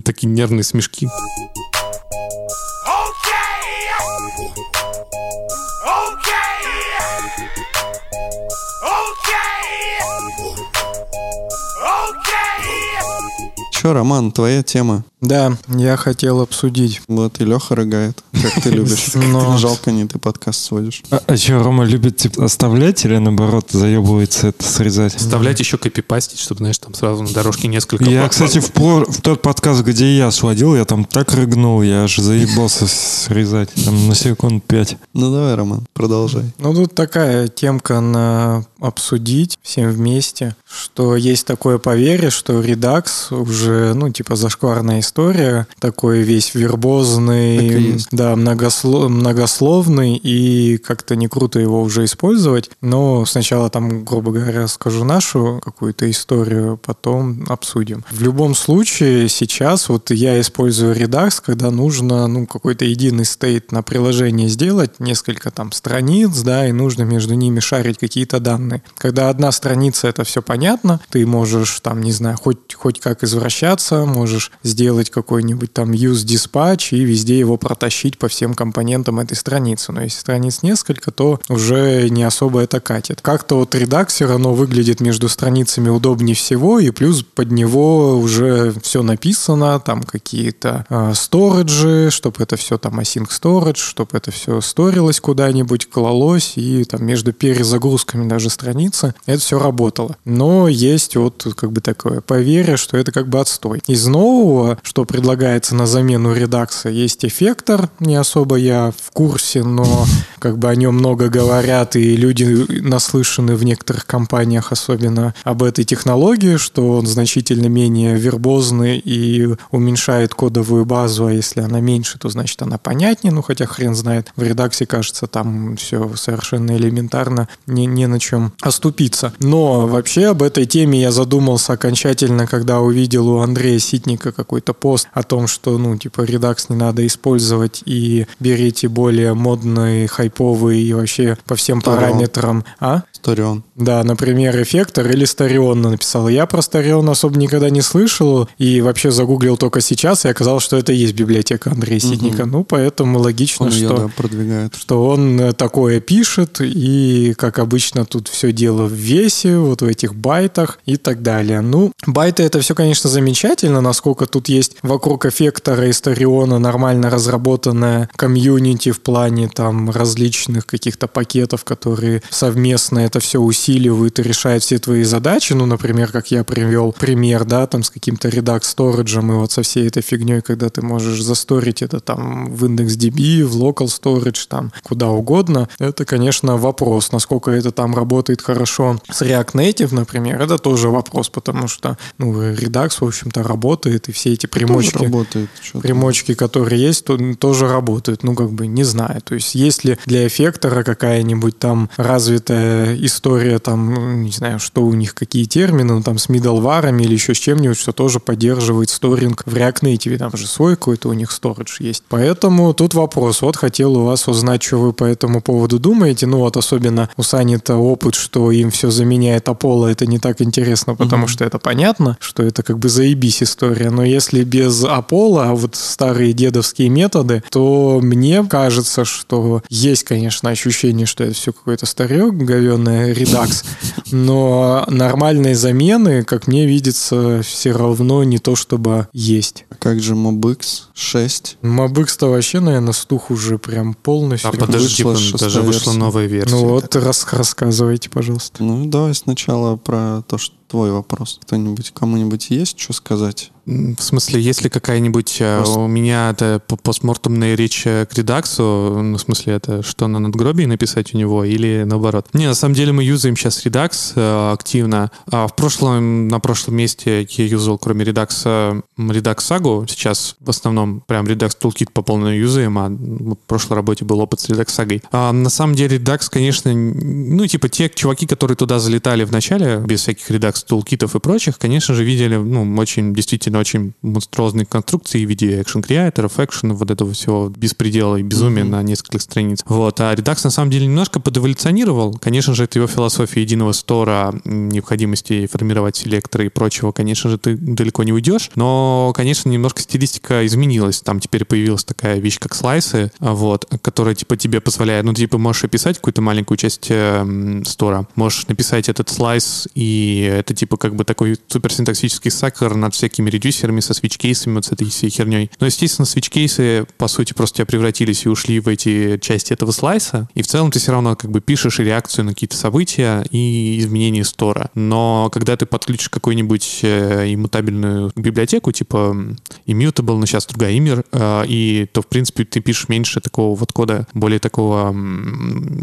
Такие нервные смешки. Че, Роман, твоя тема? Да, я хотел обсудить. Вот и Леха рыгает, как ты любишь. Но- Жалко, не ты подкаст сводишь. А, что, Рома любит типа, оставлять или наоборот заебывается это срезать? Вставлять еще копипастить, чтобы, знаешь, там сразу на дорожке несколько... Я, кстати, в, про- в тот подкаст, где я сводил, я там так рыгнул, я аж заебался срезать. Там на секунд пять. Ну давай, Роман, продолжай. Ну, тут такая темка на обсудить всем вместе, что есть такое поверье, что Redux уже, ну, типа, зашкварная история, такой весь вербозный, Так да, многосло- многословный, и как-то не круто его уже использовать. Но сначала там, грубо говоря, скажу нашу какую-то историю, потом обсудим. В любом случае, сейчас вот я использую Redux, когда нужно, ну, какой-то единый стейт на приложение сделать, несколько там страниц, да, и нужно между ними шарить какие-то данные. Когда одна страница, это все понятно, ты можешь там, не знаю, хоть, хоть как извращаться, можешь сделать какой-нибудь там use dispatch и везде его протащить по всем компонентам этой страницы. Но если страниц несколько, то уже не особо это катит. Как-то вот Redux все выглядит между страницами удобнее всего, и плюс под него уже все написано, там какие-то э, сториджи, чтобы это все там async storage, чтобы это все сторилось куда-нибудь, клалось, и там между перезагрузками даже страницы это все работало. Но есть вот как бы такое поверье, что это как бы отстой. Из нового, что предлагается на замену редакса, есть эффектор, не особо я в курсе, но как бы о нем много говорят, и люди наслышаны в некоторых компаниях особенно об этой технологии, что он значительно менее вербозный и уменьшает кодовую базу, а если она меньше, то значит она понятнее, ну хотя хрен знает. В редаксе, кажется, там все совершенно элементарно, не, не на чем оступиться. Но вообще об этой теме я задумался окончательно, когда увидел у Андрея Ситника какой-то пост о том, что, ну, типа, редакс не надо использовать и берите более модный, хайповый и вообще по всем параметрам. А? Сторион. Да, например, эффектор или Старион написал. Я про Старион особо никогда не слышал и вообще загуглил только сейчас, и оказалось, что это и есть библиотека Андрея Ситника. Ну, поэтому логично, Он ее, что да, продвигает. что он э, такое пишет, и, как обычно, тут все дело в весе, вот в этих байтах и так далее. Ну, байты это все, конечно, замечательно, насколько тут есть вокруг эффектора и Стариона нормально разработанная комьюнити в плане там различных каких-то пакетов, которые совместно это все усиливают и решают все твои задачи. Ну, например, как я привел пример, да, там с каким-то редакс сториджем и вот со всей этой фигней, когда ты можешь засторить это там в IndexDB, в local storage, там куда угодно. Это, конечно, вопрос, насколько это там работает хорошо с React Native, например, это тоже вопрос, потому что, ну, Redux, в общем-то, работает, и все эти примочки работает. примочки, которые есть, то, тоже работают. Ну, как бы, не знаю. То есть, есть ли для эффектора какая-нибудь там развитая история, там, ну, не знаю, что у них, какие термины, ну, там, с middleware или еще с чем-нибудь, что тоже поддерживает сторинг в React Native. Там же свой какой-то у них storage есть. Поэтому тут вопрос. Вот хотел у вас узнать, что вы по этому поводу думаете. Ну, вот особенно у Сани-то опыт, что им все заменяет Apollo, это не так интересно, потому что это понятно, что это как бы заебись история. Но если без Apollo, а вот старые дедовские методы, то мне кажется, что есть, конечно, ощущение, что это все какое-то старье, говенное, редакс, но нормальной замены, как мне видится, все равно не то, чтобы есть. А Как же MobX 6? Mobix-то вообще, наверное, стух уже прям полностью. А подожди, вышла даже вышла версия. новая версия. Ну вот, рас- рассказывайте, пожалуйста. Ну, давай сначала про то, что твой вопрос. Кто-нибудь, кому-нибудь есть что сказать? В смысле, если какая-нибудь э, Пост- у меня это по- постмортумная речь э, к редаксу, ну, в смысле, это что на надгробии написать у него или наоборот? Не, на самом деле мы юзаем сейчас редакс э, активно. А в прошлом, на прошлом месте я юзал, кроме редакса, редакс сагу. Сейчас в основном прям редакс toolkit по полной юзаем, а в прошлой работе был опыт с редакс сагой. А на самом деле редакс, конечно, ну, типа те чуваки, которые туда залетали в начале, без всяких редакс тулкитов и прочих, конечно же, видели, ну, очень, действительно, очень монструозные конструкции в виде экшен креаторов экшен, вот этого всего беспредела и безумия на нескольких страниц. Вот. А редакс, на самом деле, немножко подэволюционировал. Конечно же, это его философия единого стора, необходимости формировать селекторы и прочего. Конечно же, ты далеко не уйдешь, но, конечно, немножко стилистика изменилась. Там теперь появилась такая вещь, как слайсы, вот, которая, типа, тебе позволяет, ну, ты, типа, можешь описать какую-то маленькую часть э, м, стора, можешь написать этот слайс, и это, типа, как бы такой суперсинтаксический сакер над всякими редюсерами со свич-кейсами, вот с этой всей херней. Но, естественно, свич-кейсы, по сути, просто тебя превратились и ушли в эти части этого слайса, и в целом ты все равно как бы пишешь реакцию на какие-то события и изменения стора. Но когда ты подключишь какую-нибудь э, иммутабельную библиотеку, типа immutable, но сейчас другая имер, э, и то, в принципе, ты пишешь меньше такого вот кода, более такого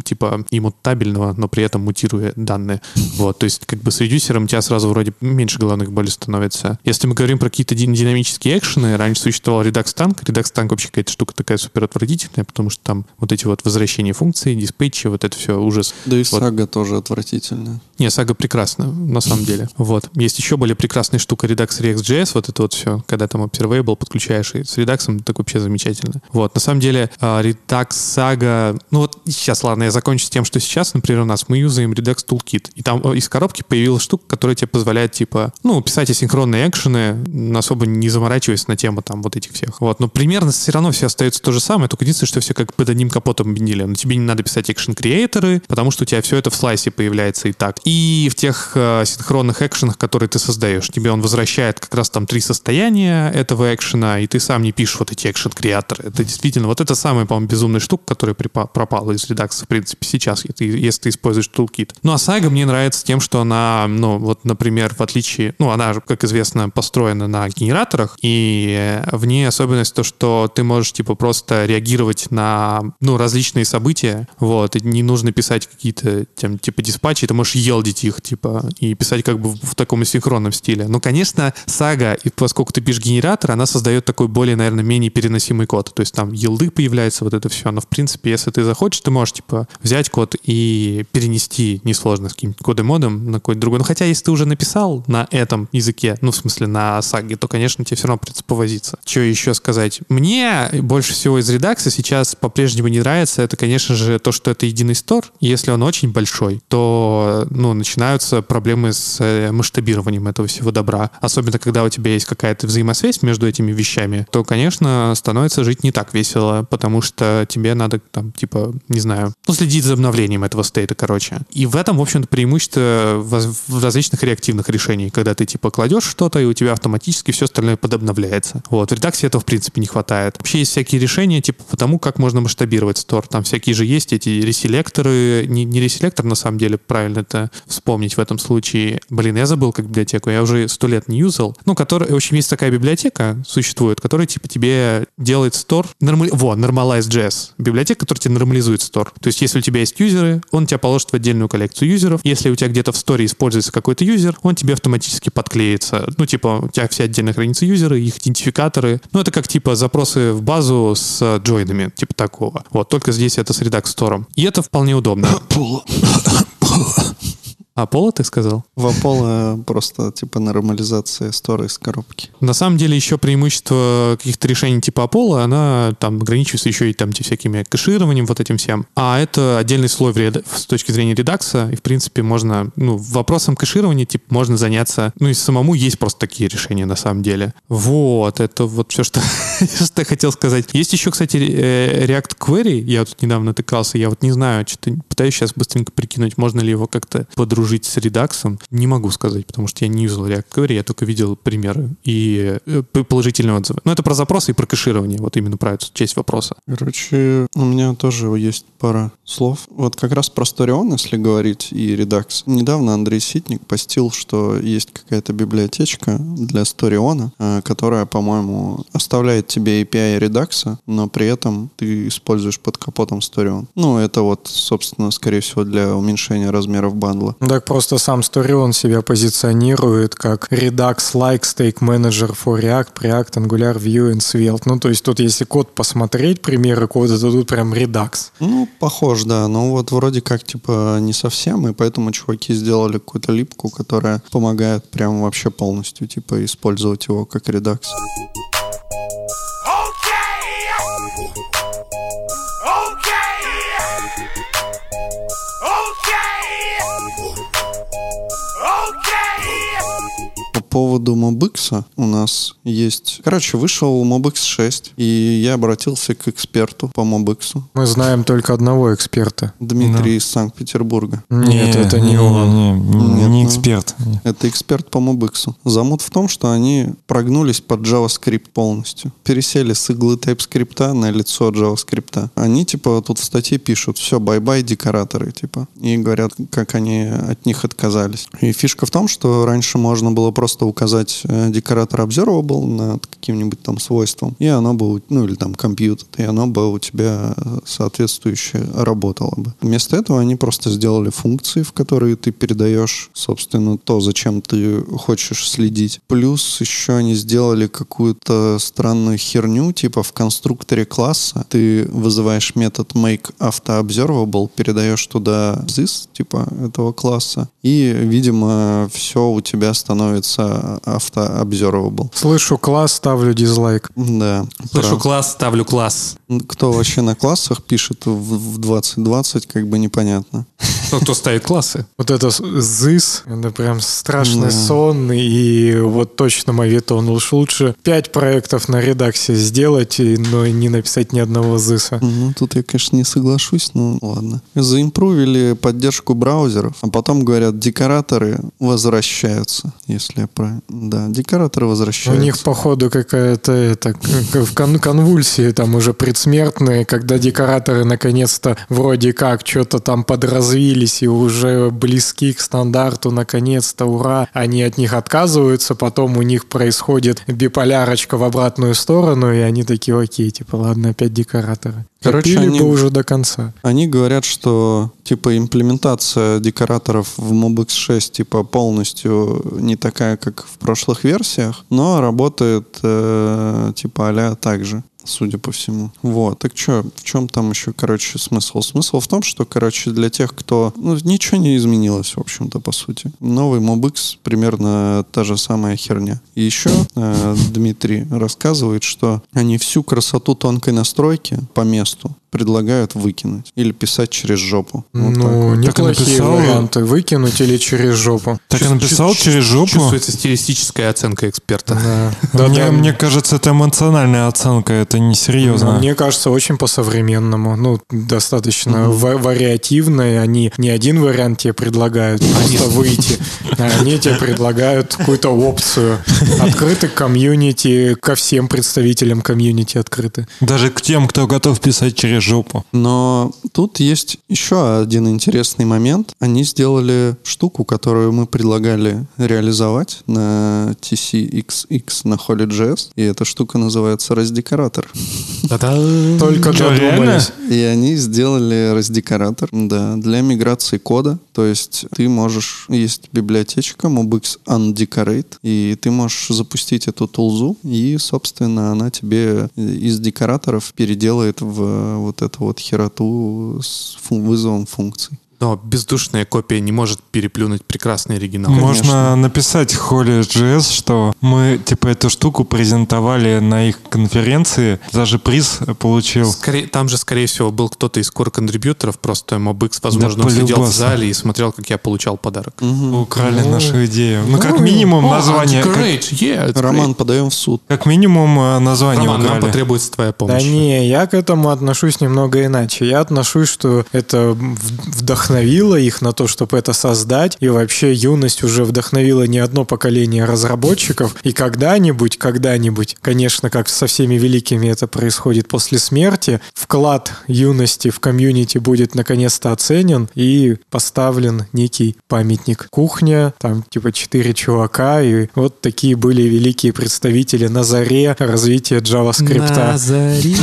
типа иммутабельного, но при этом мутируя данные. Вот, то есть как бы с редюсером у тебя сразу вроде меньше головных болей становится. Если мы говорим про какие-то ди- динамические экшены, раньше существовал Redux Tank. Redux Tank вообще какая-то штука такая супер отвратительная, потому что там вот эти вот возвращения функций, диспетчи, вот это все ужас. Да и Вот. сага тоже отвратительная. Не, сага прекрасна, на самом деле. Вот. Есть еще более прекрасная штука Redux React.js, вот это вот все, когда там Observable подключаешь, и с Redux так вообще замечательно. Вот. На самом деле, а, Redux сага... Ну вот сейчас, ладно, я закончу с тем, что сейчас, например, у нас мы юзаем Redux Toolkit, и там э, из коробки появилась штука, которая тебе позволяет, типа, ну, писать асинхронные экшены, особо не заморачиваясь на тему там вот этих всех. Вот. Но примерно все равно все остается то же самое, только единственное, что все как под одним капотом объединили. Но тебе не надо писать экшен-креаторы, потому что у тебя все это в слайсе появляется и так. И в тех э, синхронных экшенах, которые ты создаешь, тебе он возвращает как раз там три состояния этого экшена, и ты сам не пишешь вот эти экшен-креаторы. Это действительно, вот это самая, по-моему, безумная штука, которая припа- пропала из редакции, в принципе, сейчас, если ты, если ты используешь toolkit. Ну, а Saga мне нравится тем, что она, ну, вот, например, в отличие, ну, она как известно, построена на генераторах, и в ней особенность то, что ты можешь, типа, просто реагировать на, ну, различные события, вот, и не нужно писать какие-то, там, типа, диспатчи, ты можешь елдить их, типа, и писать как бы в таком синхронном стиле. Но, конечно, сага, и поскольку ты пишешь генератор, она создает такой более, наверное, менее переносимый код. То есть там елды появляются, вот это все. Но, в принципе, если ты захочешь, ты можешь, типа, взять код и перенести несложно с каким-нибудь кодом-модом на какой-то другой. Ну, хотя, если ты уже написал на этом языке, ну, в смысле, на саге, то, конечно, тебе все равно придется повозиться. Что еще сказать? Мне больше всего из редакса сейчас по-прежнему не нравится, это, конечно же, то, что это единый стор. Если он очень большой, то, ну, начинаются проблемы с э, масштабированием этого всего добра. Особенно, когда у тебя есть какая-то взаимосвязь между этими вещами, то, конечно, становится жить не так весело, потому что тебе надо там, типа, не знаю, ну, следить за обновлением этого стейта, короче. И в этом, в общем-то, преимущество в различных реактивных решений, когда ты, типа, кладешь что-то, и у тебя автоматически все остальное подобновляется. Вот. В редакции этого, в принципе, не хватает. Вообще есть всякие решения, типа, по тому, как можно масштабировать стор. Там всякие же есть эти реселекторы, не, не реселектор, на самом деле, правильно это вспомнить в этом случае. Блин, я забыл как библиотеку, я уже сто лет не юзал. Ну, которая, в общем, есть такая библиотека, существует, которая, типа, тебе делает стор, нормали... во, Normalize.js, библиотека, которая тебе нормализует стор. То есть, если у тебя есть юзеры, он тебя положит в отдельную коллекцию юзеров. Если у тебя где-то в сторе используется какой-то юзер, он тебе автоматически подклеится. Ну, типа, у тебя все отдельно хранятся юзеры, их идентификаторы. Ну, это как, типа, запросы в базу с э, джойнами, типа такого. Вот, только здесь это с Store. И это вполне удобно. А Пола ты сказал? В Apollo просто типа нормализация стора из коробки. На самом деле еще преимущество каких-то решений типа Apollo, она там ограничивается еще и там всякими кэшированием, вот этим всем. А это отдельный слой в ред- с точки зрения редакса, и в принципе можно, ну, вопросом кэширования типа можно заняться, ну и самому есть просто такие решения на самом деле. Вот, это вот все, что, что я хотел сказать. Есть еще, кстати, э, React Query, я тут недавно натыкался, я вот не знаю, что-то пытаюсь сейчас быстренько прикинуть, можно ли его как-то подружить дружить с редаксом, не могу сказать, потому что я не юзал React Query, я только видел примеры и э, положительные отзывы. Но это про запросы и про кэширование, вот именно про эту часть вопроса. Короче, у меня тоже есть пара слов. Вот как раз про Story.on, если говорить, и Redux. Недавно Андрей Ситник постил, что есть какая-то библиотечка для Story.on, э, которая, по-моему, оставляет тебе API Redux, но при этом ты используешь под капотом Story.on. Ну, это вот, собственно, скорее всего, для уменьшения размеров бандла. Так просто сам Story.on себя позиционирует как Redux-like Stake Manager for React, React, Angular, Vue and Svelte. Ну, то есть тут, если код посмотреть, примеры кода, то тут прям Redux. Ну, похож, да. Но вот вроде как, типа, не совсем, и поэтому чуваки сделали какую-то липку, которая помогает прям вообще полностью, типа, использовать его как редакс. Поводу MobX у нас есть... Короче, вышел MobX 6, и я обратился к эксперту по MobX. Мы знаем только одного эксперта. Дмитрий из Санкт-Петербурга. Нет, это не он. Не, не, Нет, не ну, эксперт. Это эксперт по MobX. Замут в том, что они прогнулись под JavaScript полностью. Пересели с иглы TypeScript на лицо JavaScript. Они, типа, тут в статье пишут, все, bye-bye, декораторы, типа. И говорят, как они от них отказались. И фишка в том, что раньше можно было просто указать э, декоратор observable над каким-нибудь там свойством, и оно бы, ну или там computed, и оно бы у тебя э, соответствующе работало бы. Вместо этого они просто сделали функции, в которые ты передаешь, собственно, то, зачем ты хочешь следить. Плюс еще они сделали какую-то странную херню, типа в конструкторе класса ты вызываешь метод make autoobservable, передаешь туда this, типа этого класса, и, видимо, все у тебя становится автообзервабл. Слышу класс, ставлю дизлайк. Да. Слышу прав. класс, ставлю класс. Кто вообще на классах пишет в, в 2020, как бы непонятно. Ну, кто ставит классы? Вот это зыс, это прям страшный Да. сон, и вот точно моветон. Уж лучше пять проектов на редаксе сделать, и- но не написать ни одного зыса. Ну, тут я, конечно, не соглашусь, но ладно. Заимпровили поддержку браузеров, а потом говорят, декораторы возвращаются, если я правильно... Да, декораторы У возвращаются. них, походу, какая-то это, кон- конвульсии там уже предсмертные, когда декораторы наконец-то вроде как что-то там подразвились и уже близки к стандарту, наконец-то, ура, они от них отказываются, потом у них происходит биполярочка в обратную сторону, и они такие, окей, типа, ладно, опять декораторы. Короче, Копили они- бы уже до конца. Они говорят, что типа имплементация декораторов в MobX 6 типа полностью не такая, как в прошлых версиях, но работает э, типа а так же судя по всему. Вот. Так что, в чем там еще, короче, смысл? Смысл в том, что, короче, для тех, кто... Ну, ничего не изменилось, в общем-то, по сути. Новый MobX примерно та же самая херня. И еще э, Дмитрий рассказывает, что они всю красоту тонкой настройки по месту предлагают выкинуть или писать через жопу. Вот ну, вот. неплохие написал. варианты. Выкинуть или через жопу. Так и Чувс- написал через жопу. Чувствуется стилистическая оценка эксперта. Да. Мне, мне кажется, это эмоциональная оценка, это несерьезно. Мне кажется, очень по-современному. Ну, достаточно ва- вариативно. Они не один вариант тебе предлагают просто выйти, а они тебе предлагают какую-то опцию. Открыты к комьюнити, ко всем представителям комьюнити открыты. Даже к тем, кто готов писать через жопу. Но тут есть еще один интересный момент. Они сделали штуку, которую мы предлагали реализовать на TCXX на Holy.js, и эта штука называется раздекоратор. Только додумались. И они сделали раздекоратор, да, для миграции кода. То есть ты можешь, есть библиотечка mobx undecorate, и ты можешь запустить эту тулзу, и, собственно, она тебе из декораторов переделает в вот эту вот хероту с вызовом функций. Но бездушная копия не может переплюнуть прекрасный оригинал. Можно написать Holy.js, что мы, типа, эту штуку презентовали на их конференции, даже приз получил. Скорее, там же, скорее всего, был кто-то из core контрибьюторов, просто MobX, возможно, Да сидел в зале и смотрел, как я получал подарок. Украли нашу идею. Ну, как минимум, О, название... как- Decorate, yeah, Роман, great. подаем в суд. Как минимум, э, название Роман, нам украли. потребуется твоя помощь. Да не, я к этому отношусь немного иначе. Я отношусь, что это в- вдохновила их на то, чтобы это создать. И вообще юность уже вдохновила не одно поколение разработчиков. И когда-нибудь, когда-нибудь, конечно, как со всеми великими это происходит после смерти, вклад юности в комьюнити будет наконец-то оценен и поставлен некий памятник. Кухня, там типа четыре чувака, и вот такие были великие представители на заре развития JavaScript. На заре.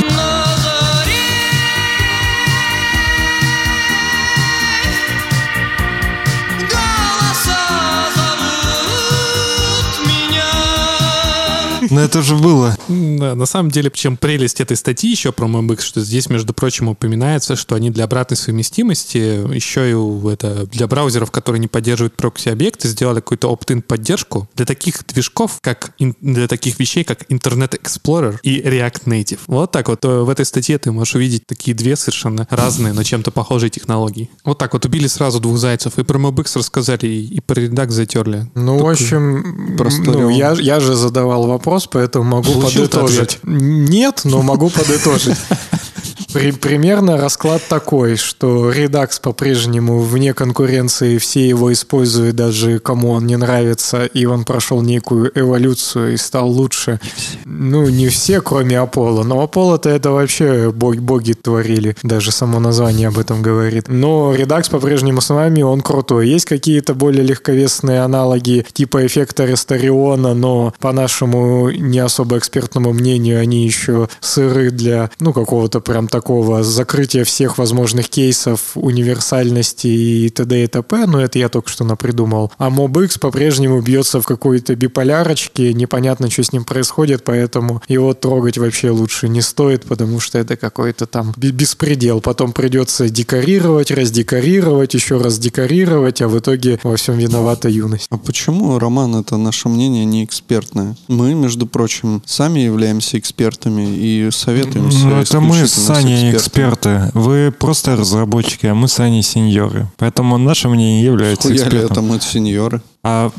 Но это же было. Да, на самом деле, чем прелесть этой статьи еще про MobX, что здесь, между прочим, упоминается, что они для обратной совместимости еще и это, для браузеров, которые не поддерживают прокси-объекты, сделали какую-то opt-in поддержку для таких движков, как для таких вещей, как Internet Explorer и React Native. Вот так вот в этой статье ты можешь увидеть такие две совершенно разные, но чем-то похожие технологии. Вот так вот убили сразу двух зайцев. И про MobX рассказали, и, и про Redux затерли. Ну, в Такой- общем, Просто ну, я, я же задавал вопрос, поэтому могу Получил подытожить. Нет, но могу подытожить. При- примерно расклад такой, что Redux по-прежнему вне конкуренции, все его используют, даже кому он не нравится, и он прошел некую эволюцию и стал лучше. Ну, не все, кроме Аполло. Но Аполло-то это вообще боги, боги творили. Даже само название об этом говорит. Но Redux по-прежнему с вами, он крутой. Есть какие-то более легковесные аналоги типа эффекта Ресториона, но по нашему не особо экспертному мнению они еще сыры для, ну, какого-то прям такого закрытия всех возможных кейсов, универсальности и т.д. и т.п. Но это я только что напридумал. А MobX по-прежнему бьется в какой-то биполярочке, непонятно, что с ним происходит, поэтому его трогать вообще лучше не стоит, потому что это какой-то там бе- беспредел. Потом придется декорировать, раздекорировать, еще раз декорировать, а в итоге во всем виновата юность. А почему, Роман, это наше мнение не экспертное? Мы, между прочим, сами являемся экспертами и советуемся Ну, это мы с Саней экспертами. эксперты. Вы просто разработчики, а мы с Аней сеньоры. Поэтому наше мнение не является Хуя ли это экспертом. мы сеньоры? А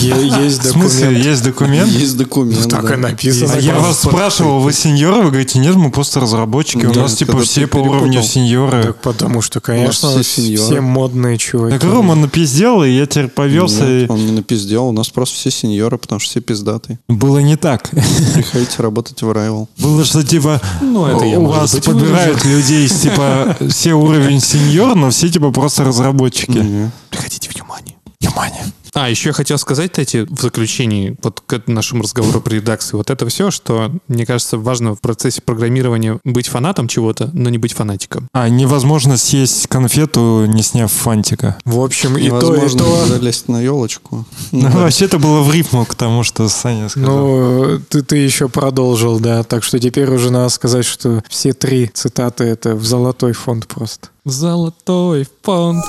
Есть в смысле, документ. есть документ? Есть документ, Так и написано. Я вас спрашивал, вы сеньоры? Вы говорите, нет, мы просто разработчики. У нас типа все по уровню сеньоры. Так потому что, конечно, все модные чуваки. Так Рома напиздел, и я теперь повелся. Нет, он не напиздел, у нас просто все сеньоры, потому что все пиздатые. Было не так. Приходите работать в Rival. Было что типа Ну, у вас подбирают людей типа все уровень сеньор, но все типа просто разработчики. Приходите внимание. Внимание. А, еще я хотел сказать, кстати, в заключении вот к нашему разговору про редакцию, вот это все, что, мне кажется, важно в процессе программирования быть фанатом чего-то, но не быть фанатиком. А невозможно съесть конфету, не сняв фантика. В общем, и то, и то. залезть на елочку. Ну, вообще это было в рифму к тому, что Саня сказал. Ну, ты, ты еще продолжил, да. Так что теперь уже надо сказать, что все три цитаты это в золотой фонд просто. Золотой фонд.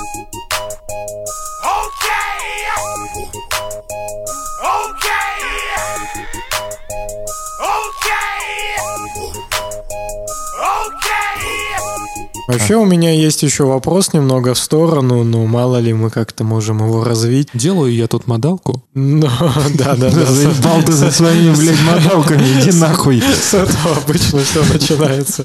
Вообще у меня есть еще вопрос немного в сторону, но мало ли мы как-то можем его развить. Делаю я тут модалку. Ну, да, да, да. Заебал ты со своими, блядь, модалками, иди нахуй. С этого обычно все начинается.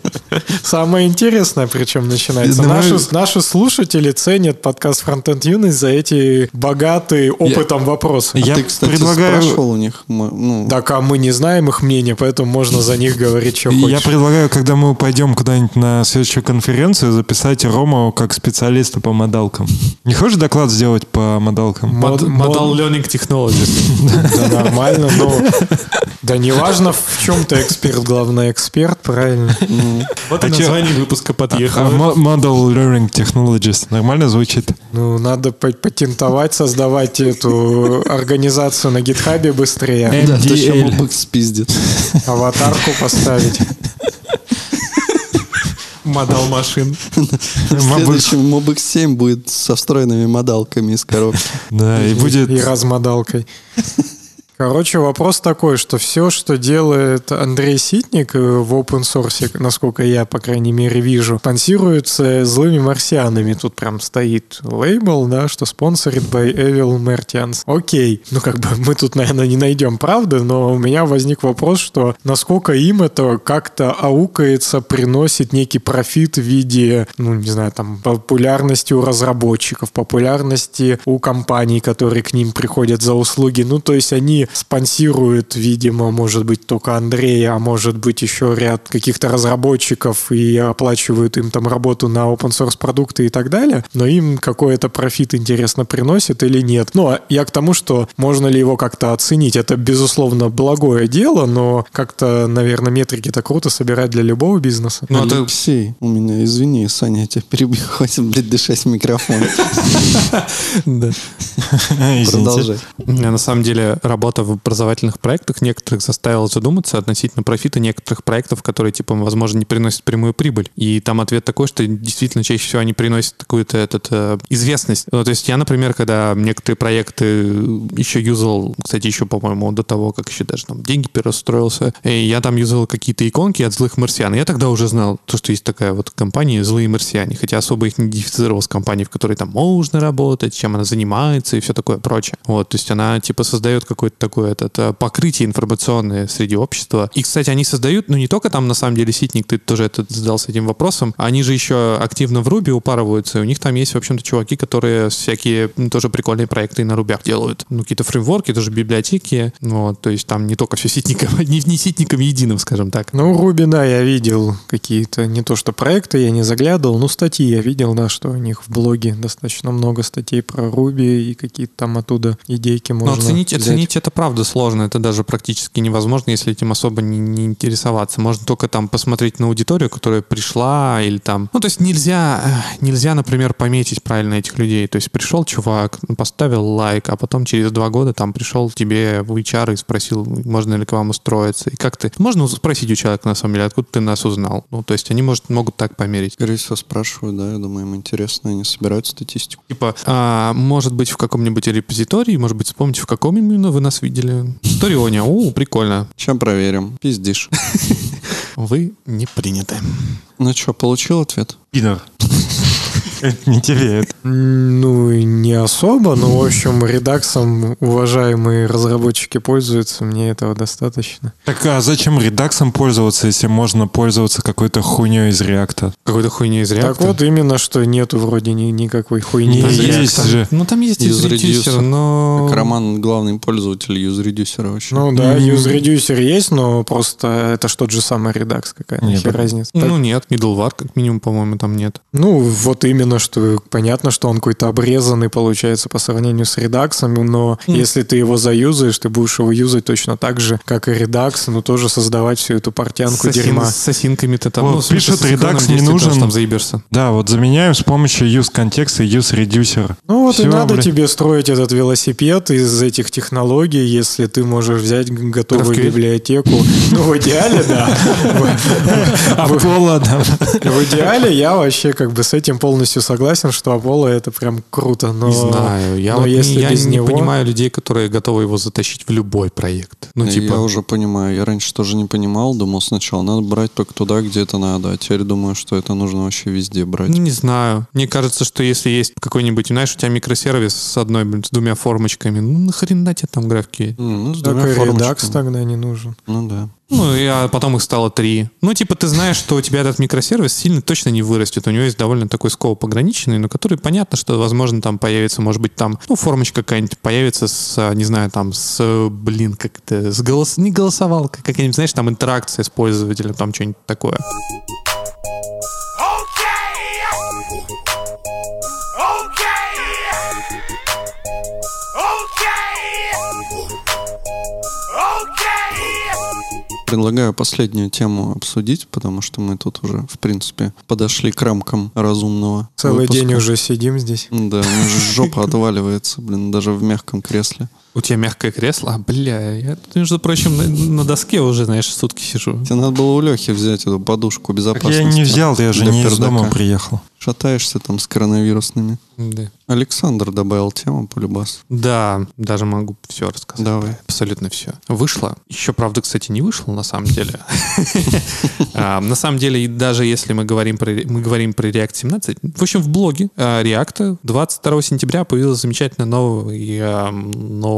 Самое интересное, причем начинается. Наши, слушатели ценят подкаст Frontend Юность за эти богатые опытом вопросы. Я кстати, предлагаю... спрашивал у них, ну, Так, а мы не знаем их мнения, поэтому можно за них говорить, что Я хочешь. предлагаю, когда мы пойдем куда-нибудь на следующую конференцию, записать Рому как специалиста по модалкам. Не хочешь доклад сделать по модалкам? Мод- Model мод- Learning Technologies. Да нормально, но... Да неважно, в чем ты эксперт, главное эксперт, правильно? Вот и А название выпуска А, подъехало. мо- Model Learning Technologies. Нормально звучит? Ну, надо па- патентовать, создавать эту организацию на GitHub е быстрее, да, то. Мобэкс спиздит. аватарку поставить. Modal machine. Следующий MobX 7 будет со встроенными модалками из коробки. Да, и будет... И размодалкой. Короче, вопрос такой, что все, что делает Андрей Ситник э, в open source, насколько я, по крайней мере, вижу, спонсируется злыми марсианами. Тут прям стоит лейбл, да, что sponsored by Evil Martians. Окей. Ну, как бы мы тут, наверное, не найдем правды, но у меня возник вопрос, что насколько им это как-то аукается, приносит некий профит в виде, ну, не знаю, там, популярности у разработчиков, популярности у компаний, которые к ним приходят за услуги. Ну, то есть они спонсируют, видимо, может быть, только Андрея, а может быть, еще ряд каких-то разработчиков и оплачивают им там работу на open source продукты и так далее, но им какой-то профит интересно приносит или нет. Ну, а я к тому, что можно ли его как-то оценить. Это, безусловно, благое дело, но как-то, наверное, метрики-то круто собирать для любого бизнеса. Ну, Алексей, у меня, извини, Саня, я тебя перебью, хватит, блядь, дышать в микрофон. Да. Продолжай. На самом деле, работа в образовательных проектах некоторых заставила задуматься относительно профита некоторых проектов, которые, типа, возможно, не приносят прямую прибыль. И там ответ такой, что действительно чаще всего они приносят какую-то этот, э, известность. Ну, то есть я, например, когда некоторые проекты еще юзал, кстати, еще, по-моему, до того, как еще даже там деньги перестроился, и я там юзал какие-то иконки от злых марсиан. Я тогда уже знал, то, что есть такая вот компания «Злые марсиане», хотя особо их не идентифицировал с компанией, в которой там можно работать, чем она занимается и все такое прочее. Вот, то есть она типа создает какое-то такое это, это покрытие информационное среди общества. И, кстати, они создают, ну не только там на самом деле ситник, ты тоже это задался этим вопросом, они же еще активно в Руби упарываются, и у них там есть, в общем-то, чуваки, которые всякие ну, тоже прикольные проекты на рубях делают. Ну, какие-то фреймворки, тоже библиотеки, вот, то есть там не только все ситником, не, не ситником единым, скажем так. Ну, Руби, да, я видел какие-то, не то что проекты, я не заглядывал, но статьи я видел, да, что у них в блоге достаточно много статей про Руби и какие-то там оттуда идейки Но можно оценить, взять. оценить это правда сложно, это даже практически невозможно, если этим особо не, не интересоваться. Можно только там посмотреть на аудиторию, которая пришла, или там... Ну, то есть нельзя, нельзя, например, пометить правильно этих людей. То есть пришел чувак, поставил лайк, а потом через два года там пришел тебе в HR и спросил, можно ли к вам устроиться. И как ты... Можно спросить у человека, на самом деле, откуда ты нас узнал? Ну, то есть они, может, могут так померить. Скорее всего, спрашивают, да, я думаю, им интересно, они собирают статистику. Типа, а, может быть, в каком-нибудь репозитории, может быть, вспомните, в каком именно вы нас видели. Торионе, о, прикольно. Сейчас проверим. Пиздишь. Вы не приняты. Ну что, получил ответ? Пидор. Это не тебе, это Ну, не особо, но, в общем, редаксом уважаемые разработчики пользуются, мне этого достаточно. Так а зачем редаксом пользоваться, если можно пользоваться какой-то хуйней из реакта? Какой-то хуйня из React. Так вот, именно, что нету вроде ни, никакой хуйни. Из React. же. Ну, там есть reducer. но... Как Роман главный пользователь юз-редюсера вообще. Ну да, юз-редюсер есть, но просто это ж тот же самый редакс, какая Нет, нахер да. разница. Ну, нет, middleware, как минимум, по-моему, там нет. Ну, вот именно, что понятно, что он какой-то обрезанный получается по сравнению с редаксом, но Хм. если ты его заюзаешь, ты будешь его юзать точно так же, как и редакс, но тоже создавать всю эту портянку С осин- дерьма. С осинками-то там... Вот ну, в смысле, синхронным редакс не тоже нужен. Там заебешься. Да, вот заменяем с помощью use контекста и use reducer. Ну вот и Всё, надо блин. тебе строить этот велосипед из этих технологий, если ты можешь взять готовую GraphQL? библиотеку. Ну, в идеале, да. Apollo, да. В идеале я вообще как бы с этим полностью согласен, что Apollo это прям круто, но... Не знаю. Я, но вот не- если я без не него- понимаю людей, которые готовы его затащить в любой проект. Ну, Я- типа... Я уже понимаю. Я раньше тоже не понимал. Думал сначала, надо брать только туда, где это надо. А теперь думаю, что это нужно вообще везде брать. Ну, не знаю. Мне кажется, что если есть какой-нибудь, знаешь, у тебя микросервис с одной, блин, с двумя формочками, ну нахрена тебе там графики? Ну, с Так двумя и редакс тогда не нужен. Ну да. Ну, и а потом их стало три. Ну, типа, ты знаешь, что у тебя этот микросервис сильно точно не вырастет. У него есть довольно такой скоп ограниченный, но который понятно, что, возможно, там появится, может быть, там, ну, формочка какая-нибудь появится с, а, не знаю, там, с, блин, как-то, с голос... не голосовалка, какая-нибудь, знаешь, там интеракция с пользователем, там что-нибудь такое. Предлагаю последнюю тему обсудить, потому что мы тут уже, в принципе, подошли к рамкам разумного. Целый выпуска. день уже сидим здесь. Да, жопа отваливается, блин, даже в мягком кресле. У тебя мягкое кресло? А, бля, я, между прочим, на, на доске уже, знаешь, сутки сижу. Тебе надо было у Лехи взять эту подушку Так безопасности. я не взял, я же не из дома приехал. Шатаешься там с коронавирусными. Да. Александр добавил тему полюбас. Да, даже могу все рассказать. Давай. Абсолютно все. Вышло. Еще, правда, кстати, не вышло на самом деле. А, На самом деле, даже если мы говорим про мы говорим про React 17, в общем, в блоге а, React 22 сентября появился замечательный новый, а,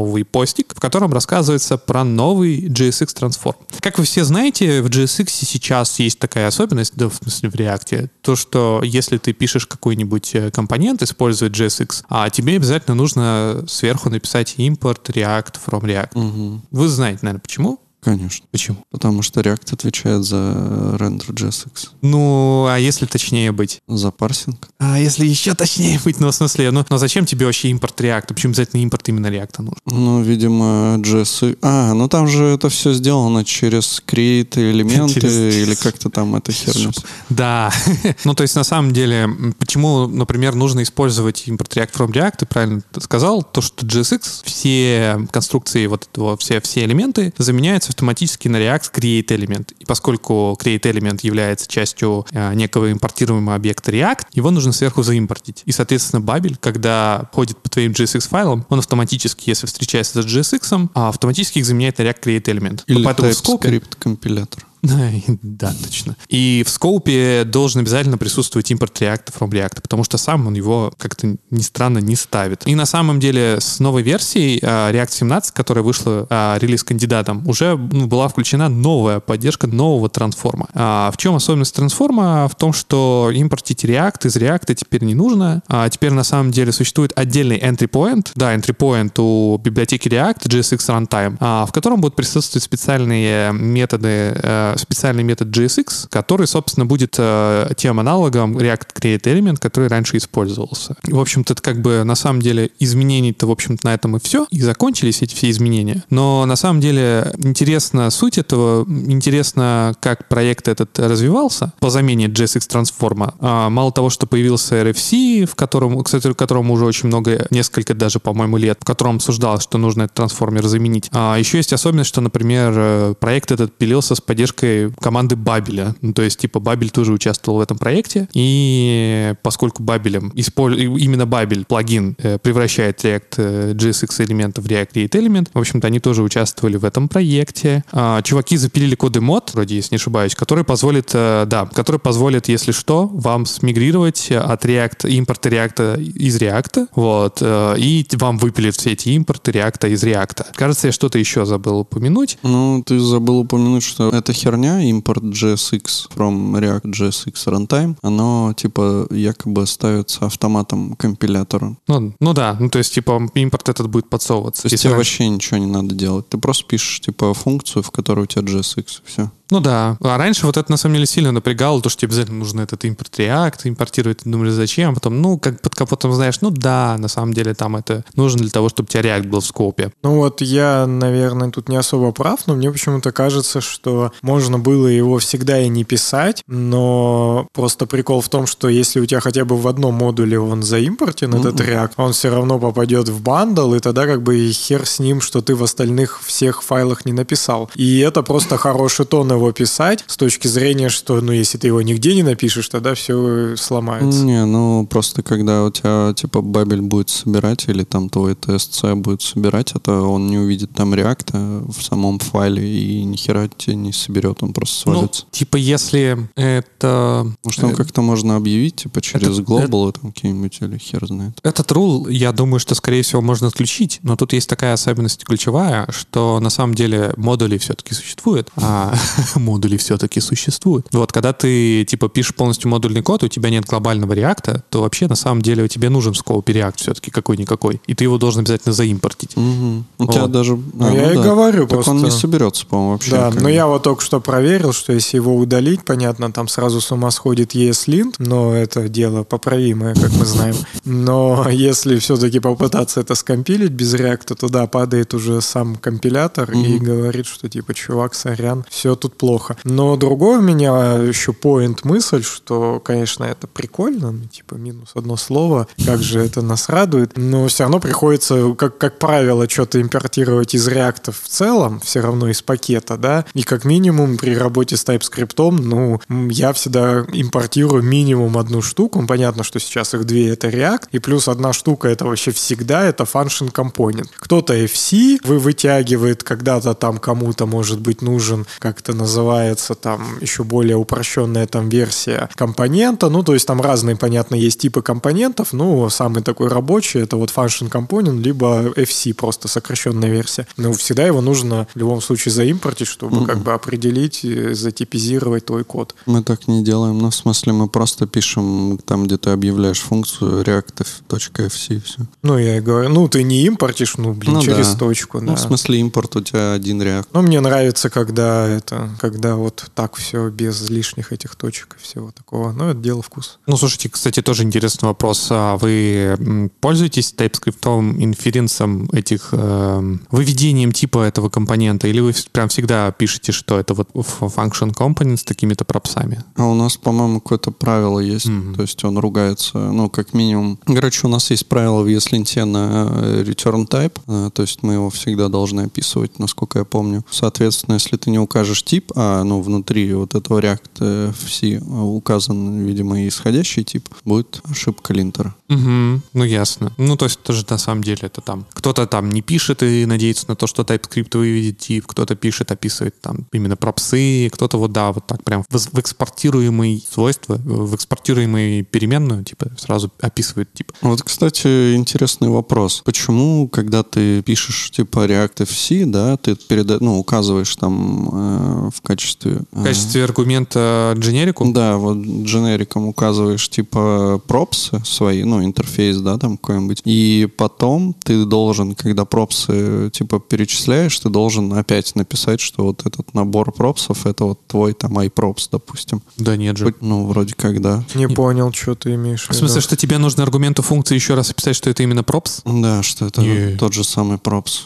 новый постик, в котором рассказывается про новый JSX Transform. Как вы все знаете, в JSX сейчас есть такая особенность, да, в смысле в React, то, что если ты пишешь какой-нибудь э, компонент, используя JSX, а тебе обязательно нужно сверху написать import React from React. Мгм. Вы знаете, наверное, почему? Конечно. Почему? Потому что React отвечает за рендер JSX. Ну, а если точнее быть? За парсинг. А если еще точнее быть, ну, в смысле, ну, ну зачем тебе вообще импорт React? Почему обязательно импорт именно React нужен? Ну, видимо, JS... А, ну там же это все сделано через create элементы Через- или как-то там эта херня. Да. ну, то есть, на самом деле, почему, например, нужно использовать импорт React from React, ты правильно сказал, то, что JSX, все конструкции вот этого, все, все элементы заменяются автоматически на React create элемент. И поскольку create элемент является частью э, некого импортируемого объекта React, его нужно сверху заимпортить. И, соответственно, Babel, когда ходит по твоим JSX файлам, он автоматически, если встречается с JSX, а, автоматически их заменяет на React create элемент. Или TypeScript компилятор. да, точно. И в скоупе должен обязательно присутствовать импорт React from React, потому что сам он его как-то ни странно не ставит. И на самом деле с новой версией а, React 17, которая вышла а, релиз-кандидатом, уже ну, была включена новая поддержка нового трансформа. А в чем особенность трансформа? В том, что импортить React из React теперь не нужно. А теперь на самом деле существует отдельный entry point, да, entry point у библиотеки React, JSX Runtime, а, в котором будут присутствовать специальные методы, э, специальный метод JSX, который, собственно, будет э, тем аналогом React Create Element, который раньше использовался. В общем-то, это как бы на самом деле изменений-то, в общем-то, на этом и все, и закончились эти все изменения. Но на самом деле интересна суть этого, интересно, как проект этот развивался по замене JSX трансформа. А, Мало того, что появился RFC, в котором, кстати, в котором уже очень много, несколько даже, по-моему, лет, в котором обсуждалось, что нужно этот трансформер заменить. А еще есть особенность, что, например, э, проект этот пилился с поддержкой команды Бабеля. Ну, то есть, типа, Бабель тоже участвовал в этом проекте. И поскольку Бабелем, именно Бабель плагин э, превращает React э, JSX элементы в React Create Element, в общем-то, они тоже участвовали в этом проекте. А, Чуваки запилили коды мод, вроде, если не ошибаюсь, который позволит, э, да, который позволит, если что, вам смигрировать от React, импорта React из React, вот, э, и вам выпилит все эти импорты React из React. Кажется, я что-то еще забыл упомянуть. Ну, ты забыл упомянуть, что эта херня, импорт JSX from React JSX Runtime, оно, типа, якобы ставится автоматом компилятора. Ну, ну да, ну то есть, типа, импорт этот будет подсовываться. То есть тебе раньше- вообще ничего не надо делать. Ты просто пишешь, типа, функцию, в которой у тебя JSX, все. Ну да. А раньше вот это на самом деле сильно напрягало, то, что тебе обязательно нужно этот импорт React импортировать. Ты думали, зачем? Потом, ну, как под капотом знаешь, ну да, на самом деле там это нужно для того, чтобы у тебя React был в скопе. Ну вот я, наверное, тут не особо прав, но мне почему-то кажется, что можно было его всегда и не писать, но просто прикол в том, что если у тебя хотя бы в одном модуле он заимпортен, этот React, он все равно попадет в бандл, и тогда как бы и хер с ним, что ты в остальных всех файлах не написал. И это просто хороший тон его писать с точки зрения, что, ну, если ты его нигде не напишешь, тогда все сломается. Не, ну просто когда у тебя типа бабель будет собирать или там твой TSC будет собирать, это он не увидит там реакта в самом файле и ни хера тебе не соберет, он просто Ну, свалится. типа, если это... Может, там э, как-то можно объявить, типа, через это- глобалы там какие-нибудь или хер знает. Этот рул, я думаю, что, скорее всего, можно отключить, но тут есть такая особенность ключевая, что на самом деле модули все-таки существуют, а модули все-таки существуют. Вот, когда ты, типа, пишешь полностью модульный код, у тебя нет глобального реакта, то вообще, на самом деле, тебе нужен в скопе реакт все-таки какой-никакой, и ты его должен обязательно заимпортить. Мгм. У тебя Вот. даже... Ну, я и да. говорю Так он просто. не соберется, по-моему, вообще. Да, но я вот только что проверил, что если его удалить, понятно, там сразу с ума сходит ESLint, но это дело поправимое, как мы знаем. Но если все-таки попытаться это скомпилить без реакта, туда падает уже сам компилятор и говорит, что типа, чувак, сорян, все тут тут плохо. Но другой у меня еще point мысль, что, конечно, это прикольно, ну, типа минус одно слово, как же это нас радует, но все равно приходится, как, как правило, что-то импортировать из реактов в целом, все равно из пакета, да, и как минимум при работе с TypeScript, ну, я всегда импортирую минимум одну штуку, понятно, что сейчас их две это React, и плюс одна штука это вообще всегда это function component. Кто-то FC вы вытягивает, когда-то там кому-то может быть нужен, как это называется, там еще более упрощенная там версия компонента, ну, то есть там разные, понятно, есть типы компонентов, ну, самый такой рабочий это вот function component, либо FC, просто сокращенная версия. Но всегда его нужно в любом случае заимпортить, чтобы mm-hmm. как бы определить, затипизировать твой код. Мы так не делаем, ну, в смысле мы просто пишем там, где ты объявляешь функцию reactive.fc и все. Ну, я и говорю, ну, ты не импортишь, ну, блин, ну, через да. точку, да. Ну, в смысле импорт у тебя один React. Ну, мне нравится, когда это, когда вот так все без лишних этих точек и всего такого. Ну, это дело вкуса. Ну, слушайте, кстати, тоже интересный вопрос. А вы пользуетесь TypeScript инференсом этих, э, выведением типа этого компонента, или вы прям всегда пишете, что это вот function component с такими-то пропсами? А у нас, по-моему, какое-то правило есть. Mm-hmm. То есть он ругается, ну, как минимум. Короче, у нас есть правило в ESLint на э, return type, э, то есть мы его всегда должны описывать, насколько я помню. Соответственно, если ты не укажешь тип, а ну, внутри вот этого React FC указан, видимо, исходящий тип, будет ошибка линтера. Угу, ну ясно. Ну то есть тоже на самом деле это там кто-то там не пишет и надеется на то, что TypeScript выведет тип, кто-то пишет, описывает там именно пропсы, кто-то вот да, вот так прям в, в экспортируемые свойства, в экспортируемые переменную, типа сразу описывает тип. Вот, кстати, интересный вопрос. Почему, когда ты пишешь типа React FC, да, ты перед, ну, указываешь там э, в качестве... Э, в качестве аргумента дженерику? Да, вот дженериком указываешь типа пропсы свои, ну, интерфейс, да, там какой-нибудь. И потом ты должен, когда пропсы типа перечисляешь, ты должен опять написать, что вот этот набор пропсов это вот твой там iProps, допустим. Да нет же. Ну, вроде как, да. Не нет. понял, что ты имеешь в виду. В смысле, что тебе нужно аргументу функции еще раз описать, что это именно пропс? Да, что это yeah. тот же самый пропс.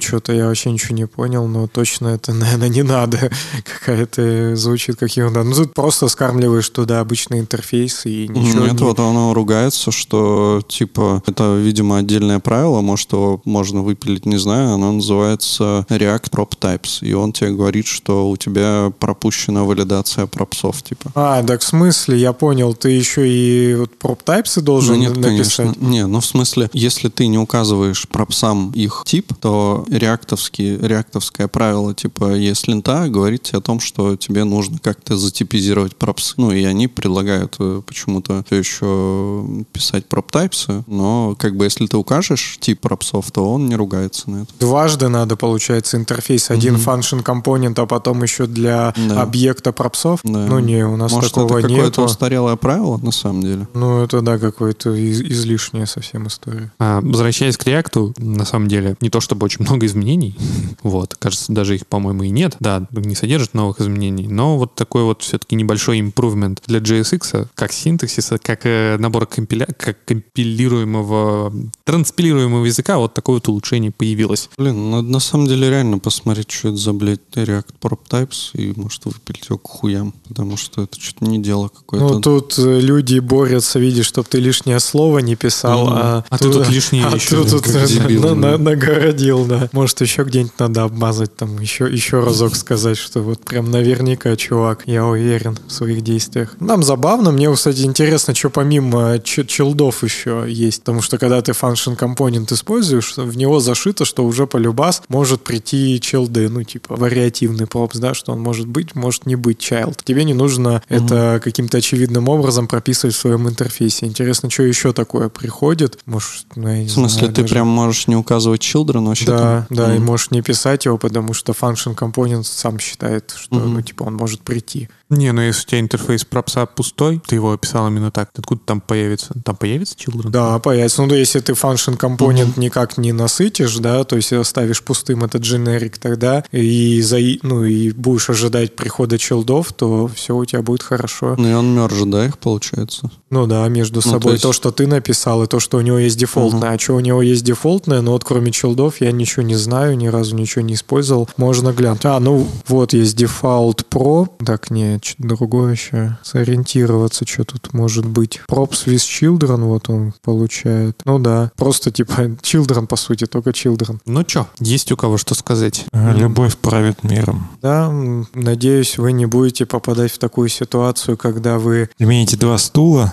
Что-то я вообще ничего не понял, но точно это, наверное, не надо. Какая-то звучит как ерунда. Ну, тут просто скармливаешь туда обычный интерфейс и ничего Нет, не... вот оно ругается, что, типа, это, видимо, отдельное правило, может, его можно выпилить, не знаю, оно называется React Prop Types, и он тебе говорит, что у тебя пропущена валидация пропсов, типа. А, так в смысле, я понял, ты еще и вот Prop Types должен ну, нет, написать? Конечно. Не, ну в смысле, если ты не указываешь пропсам их тип, то реактовский, реактовское правило типа ESLint говорит тебе о том, что тебе нужно как-то затипизировать пропсы. Ну и они предлагают э, почему-то все еще писать types, но как бы если ты укажешь тип пропсов, то он не ругается на это. Дважды надо, получается, интерфейс. Один mm-hmm. function компонент, а потом еще для да. объекта пропсов. Да. Ну не, у нас Может, такого это какое-то нету. устарелое правило на самом деле? Ну это да, какое-то из- излишняя совсем история. А, возвращаясь к React, на самом деле, не то чтобы очень много изменений, вот, кажется, даже их, по-моему, и нет, да, не содержит новых изменений, но вот такой вот все-таки небольшой improvement для JSX, как синтаксиса, как э, набор компиля... как компилируемого, транспилируемого языка, вот такое вот улучшение появилось. Блин, надо на самом деле реально посмотреть, что это за, блядь, React Prop Types, и, может, выпилить его к хуям, потому что это что-то не дело какое-то. Ну, тут э, люди борются, видишь, чтобы ты лишнее слово не писал, Ну, а, А ты тут лишнее а еще. ты тут как на- дебил, на- да. на- нагородил, да. Может, еще где-нибудь надо обмазать, там, еще, еще разок сказать, что вот прям наверняка, чувак, я уверен в своих действиях. Нам забавно, мне, кстати, интересно, что помимо ч- челдов еще есть, потому что когда ты function компонент используешь, в него зашито, что уже полюбас может прийти челды, ну, типа, вариативный пропс, да, что он может быть, может не быть child. Тебе не нужно это каким-то очевидным образом прописывать в своем интерфейсе. Интересно, что еще такое приходит? Может, ну, я не В смысле, знаю, ты даже- прям можешь не указывать children вообще? да, да, и Мгм. можешь не писать его, потому что function компонент сам считает, что, Мгм. ну, типа, он может прийти. Не, ну если у тебя интерфейс пропса пустой, ты его описал именно так, откуда там появится? Там появится children? Да, появится. Ну, да, если ты function компонент никак не насытишь, да, то есть оставишь пустым этот generic тогда, и, за, ну, и будешь ожидать прихода чилдов, то все у тебя будет хорошо. Ну и он мержит, да, их получается? Ну да, между Ну, собой то есть- то, что ты написал, и то, что у него есть дефолтное. А что у него есть дефолтное, но вот кроме чилдов я ничего не знаю, ни разу ничего не использовал. Можно глянуть. А, ну вот есть дефолт Pro. Так, не, что-то другое еще. Сориентироваться, что тут может быть. Props with children, вот он получает. Ну да, просто типа children, по сути, только children. Ну чё, есть у кого что сказать? Любовь правит миром. Да, надеюсь, вы не будете попадать в такую ситуацию, когда вы... Имеете два стула,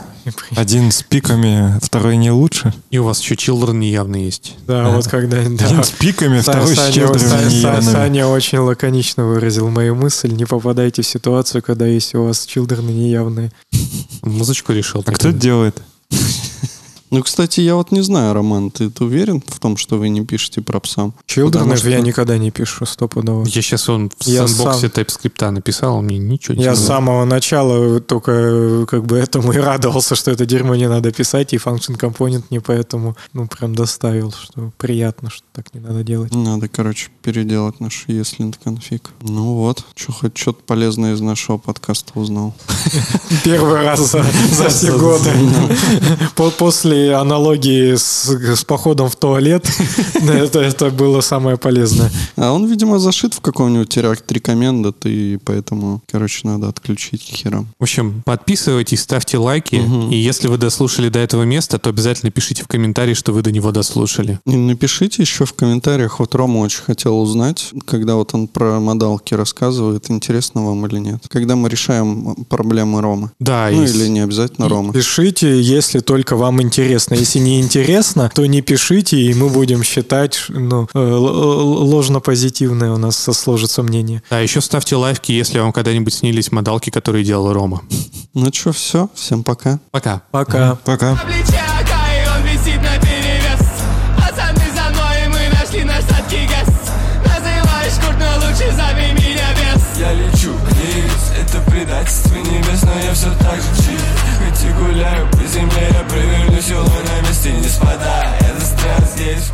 один с пиками, второй не лучше. И у вас еще children неявно есть. Да, вот когда... да. Один с пиками, Са- второй с Саня, Са- неявными. Саня очень лаконично выразил мою мысль. Не попадайте в ситуацию, когда есть у вас чилдерны неявные. Музычку решил. А кто это делает? Ну, кстати, я вот не знаю, Роман, ты, ты уверен в том, что вы не пишете про псам? Чилдерны Потому я что- никогда не пишу, стопудово. Я сейчас он в Я сэндбоксе сам- TypeScript написал, он мне ничего не Я с самого начала только как бы этому и радовался, что это дерьмо не надо писать, и function компонент не поэтому, ну, прям доставил, что приятно, что так не надо делать. Надо, короче, переделать наш ESLint конфиг. Ну вот, что хоть что-то полезное из нашего подкаста узнал. Первый раз за, все годы. По- После аналогии с, с походом в туалет, это, это было самое полезное. А он, видимо, зашит в каком-нибудь React Recommended, и поэтому, короче, надо отключить к херам. В общем, подписывайтесь, ставьте лайки. И если вы дослушали до этого места, то обязательно пишите в комментарии, что вы до него дослушали. И напишите еще в комментариях, вот Рома очень хотел узнать, когда вот он про модалки рассказывает, интересно вам или нет. Когда мы решаем проблемы Ромы. Да, Ну и или не обязательно Ромы. Пишите, если только вам интересно. Если не интересно, то не пишите, и мы будем считать, ну, э, л- ложно-позитивное у нас со- сложится мнение. Да, еще ставьте лайки, если вам когда-нибудь снились модалки, которые делал Рома. Ну что, все, всем пока. Пока. Пока. Пока. Я лечу вниз, это предательство небес Но я все так же гуляю по земле Я провернусь, улы на месте не спадая. Я застрял здесь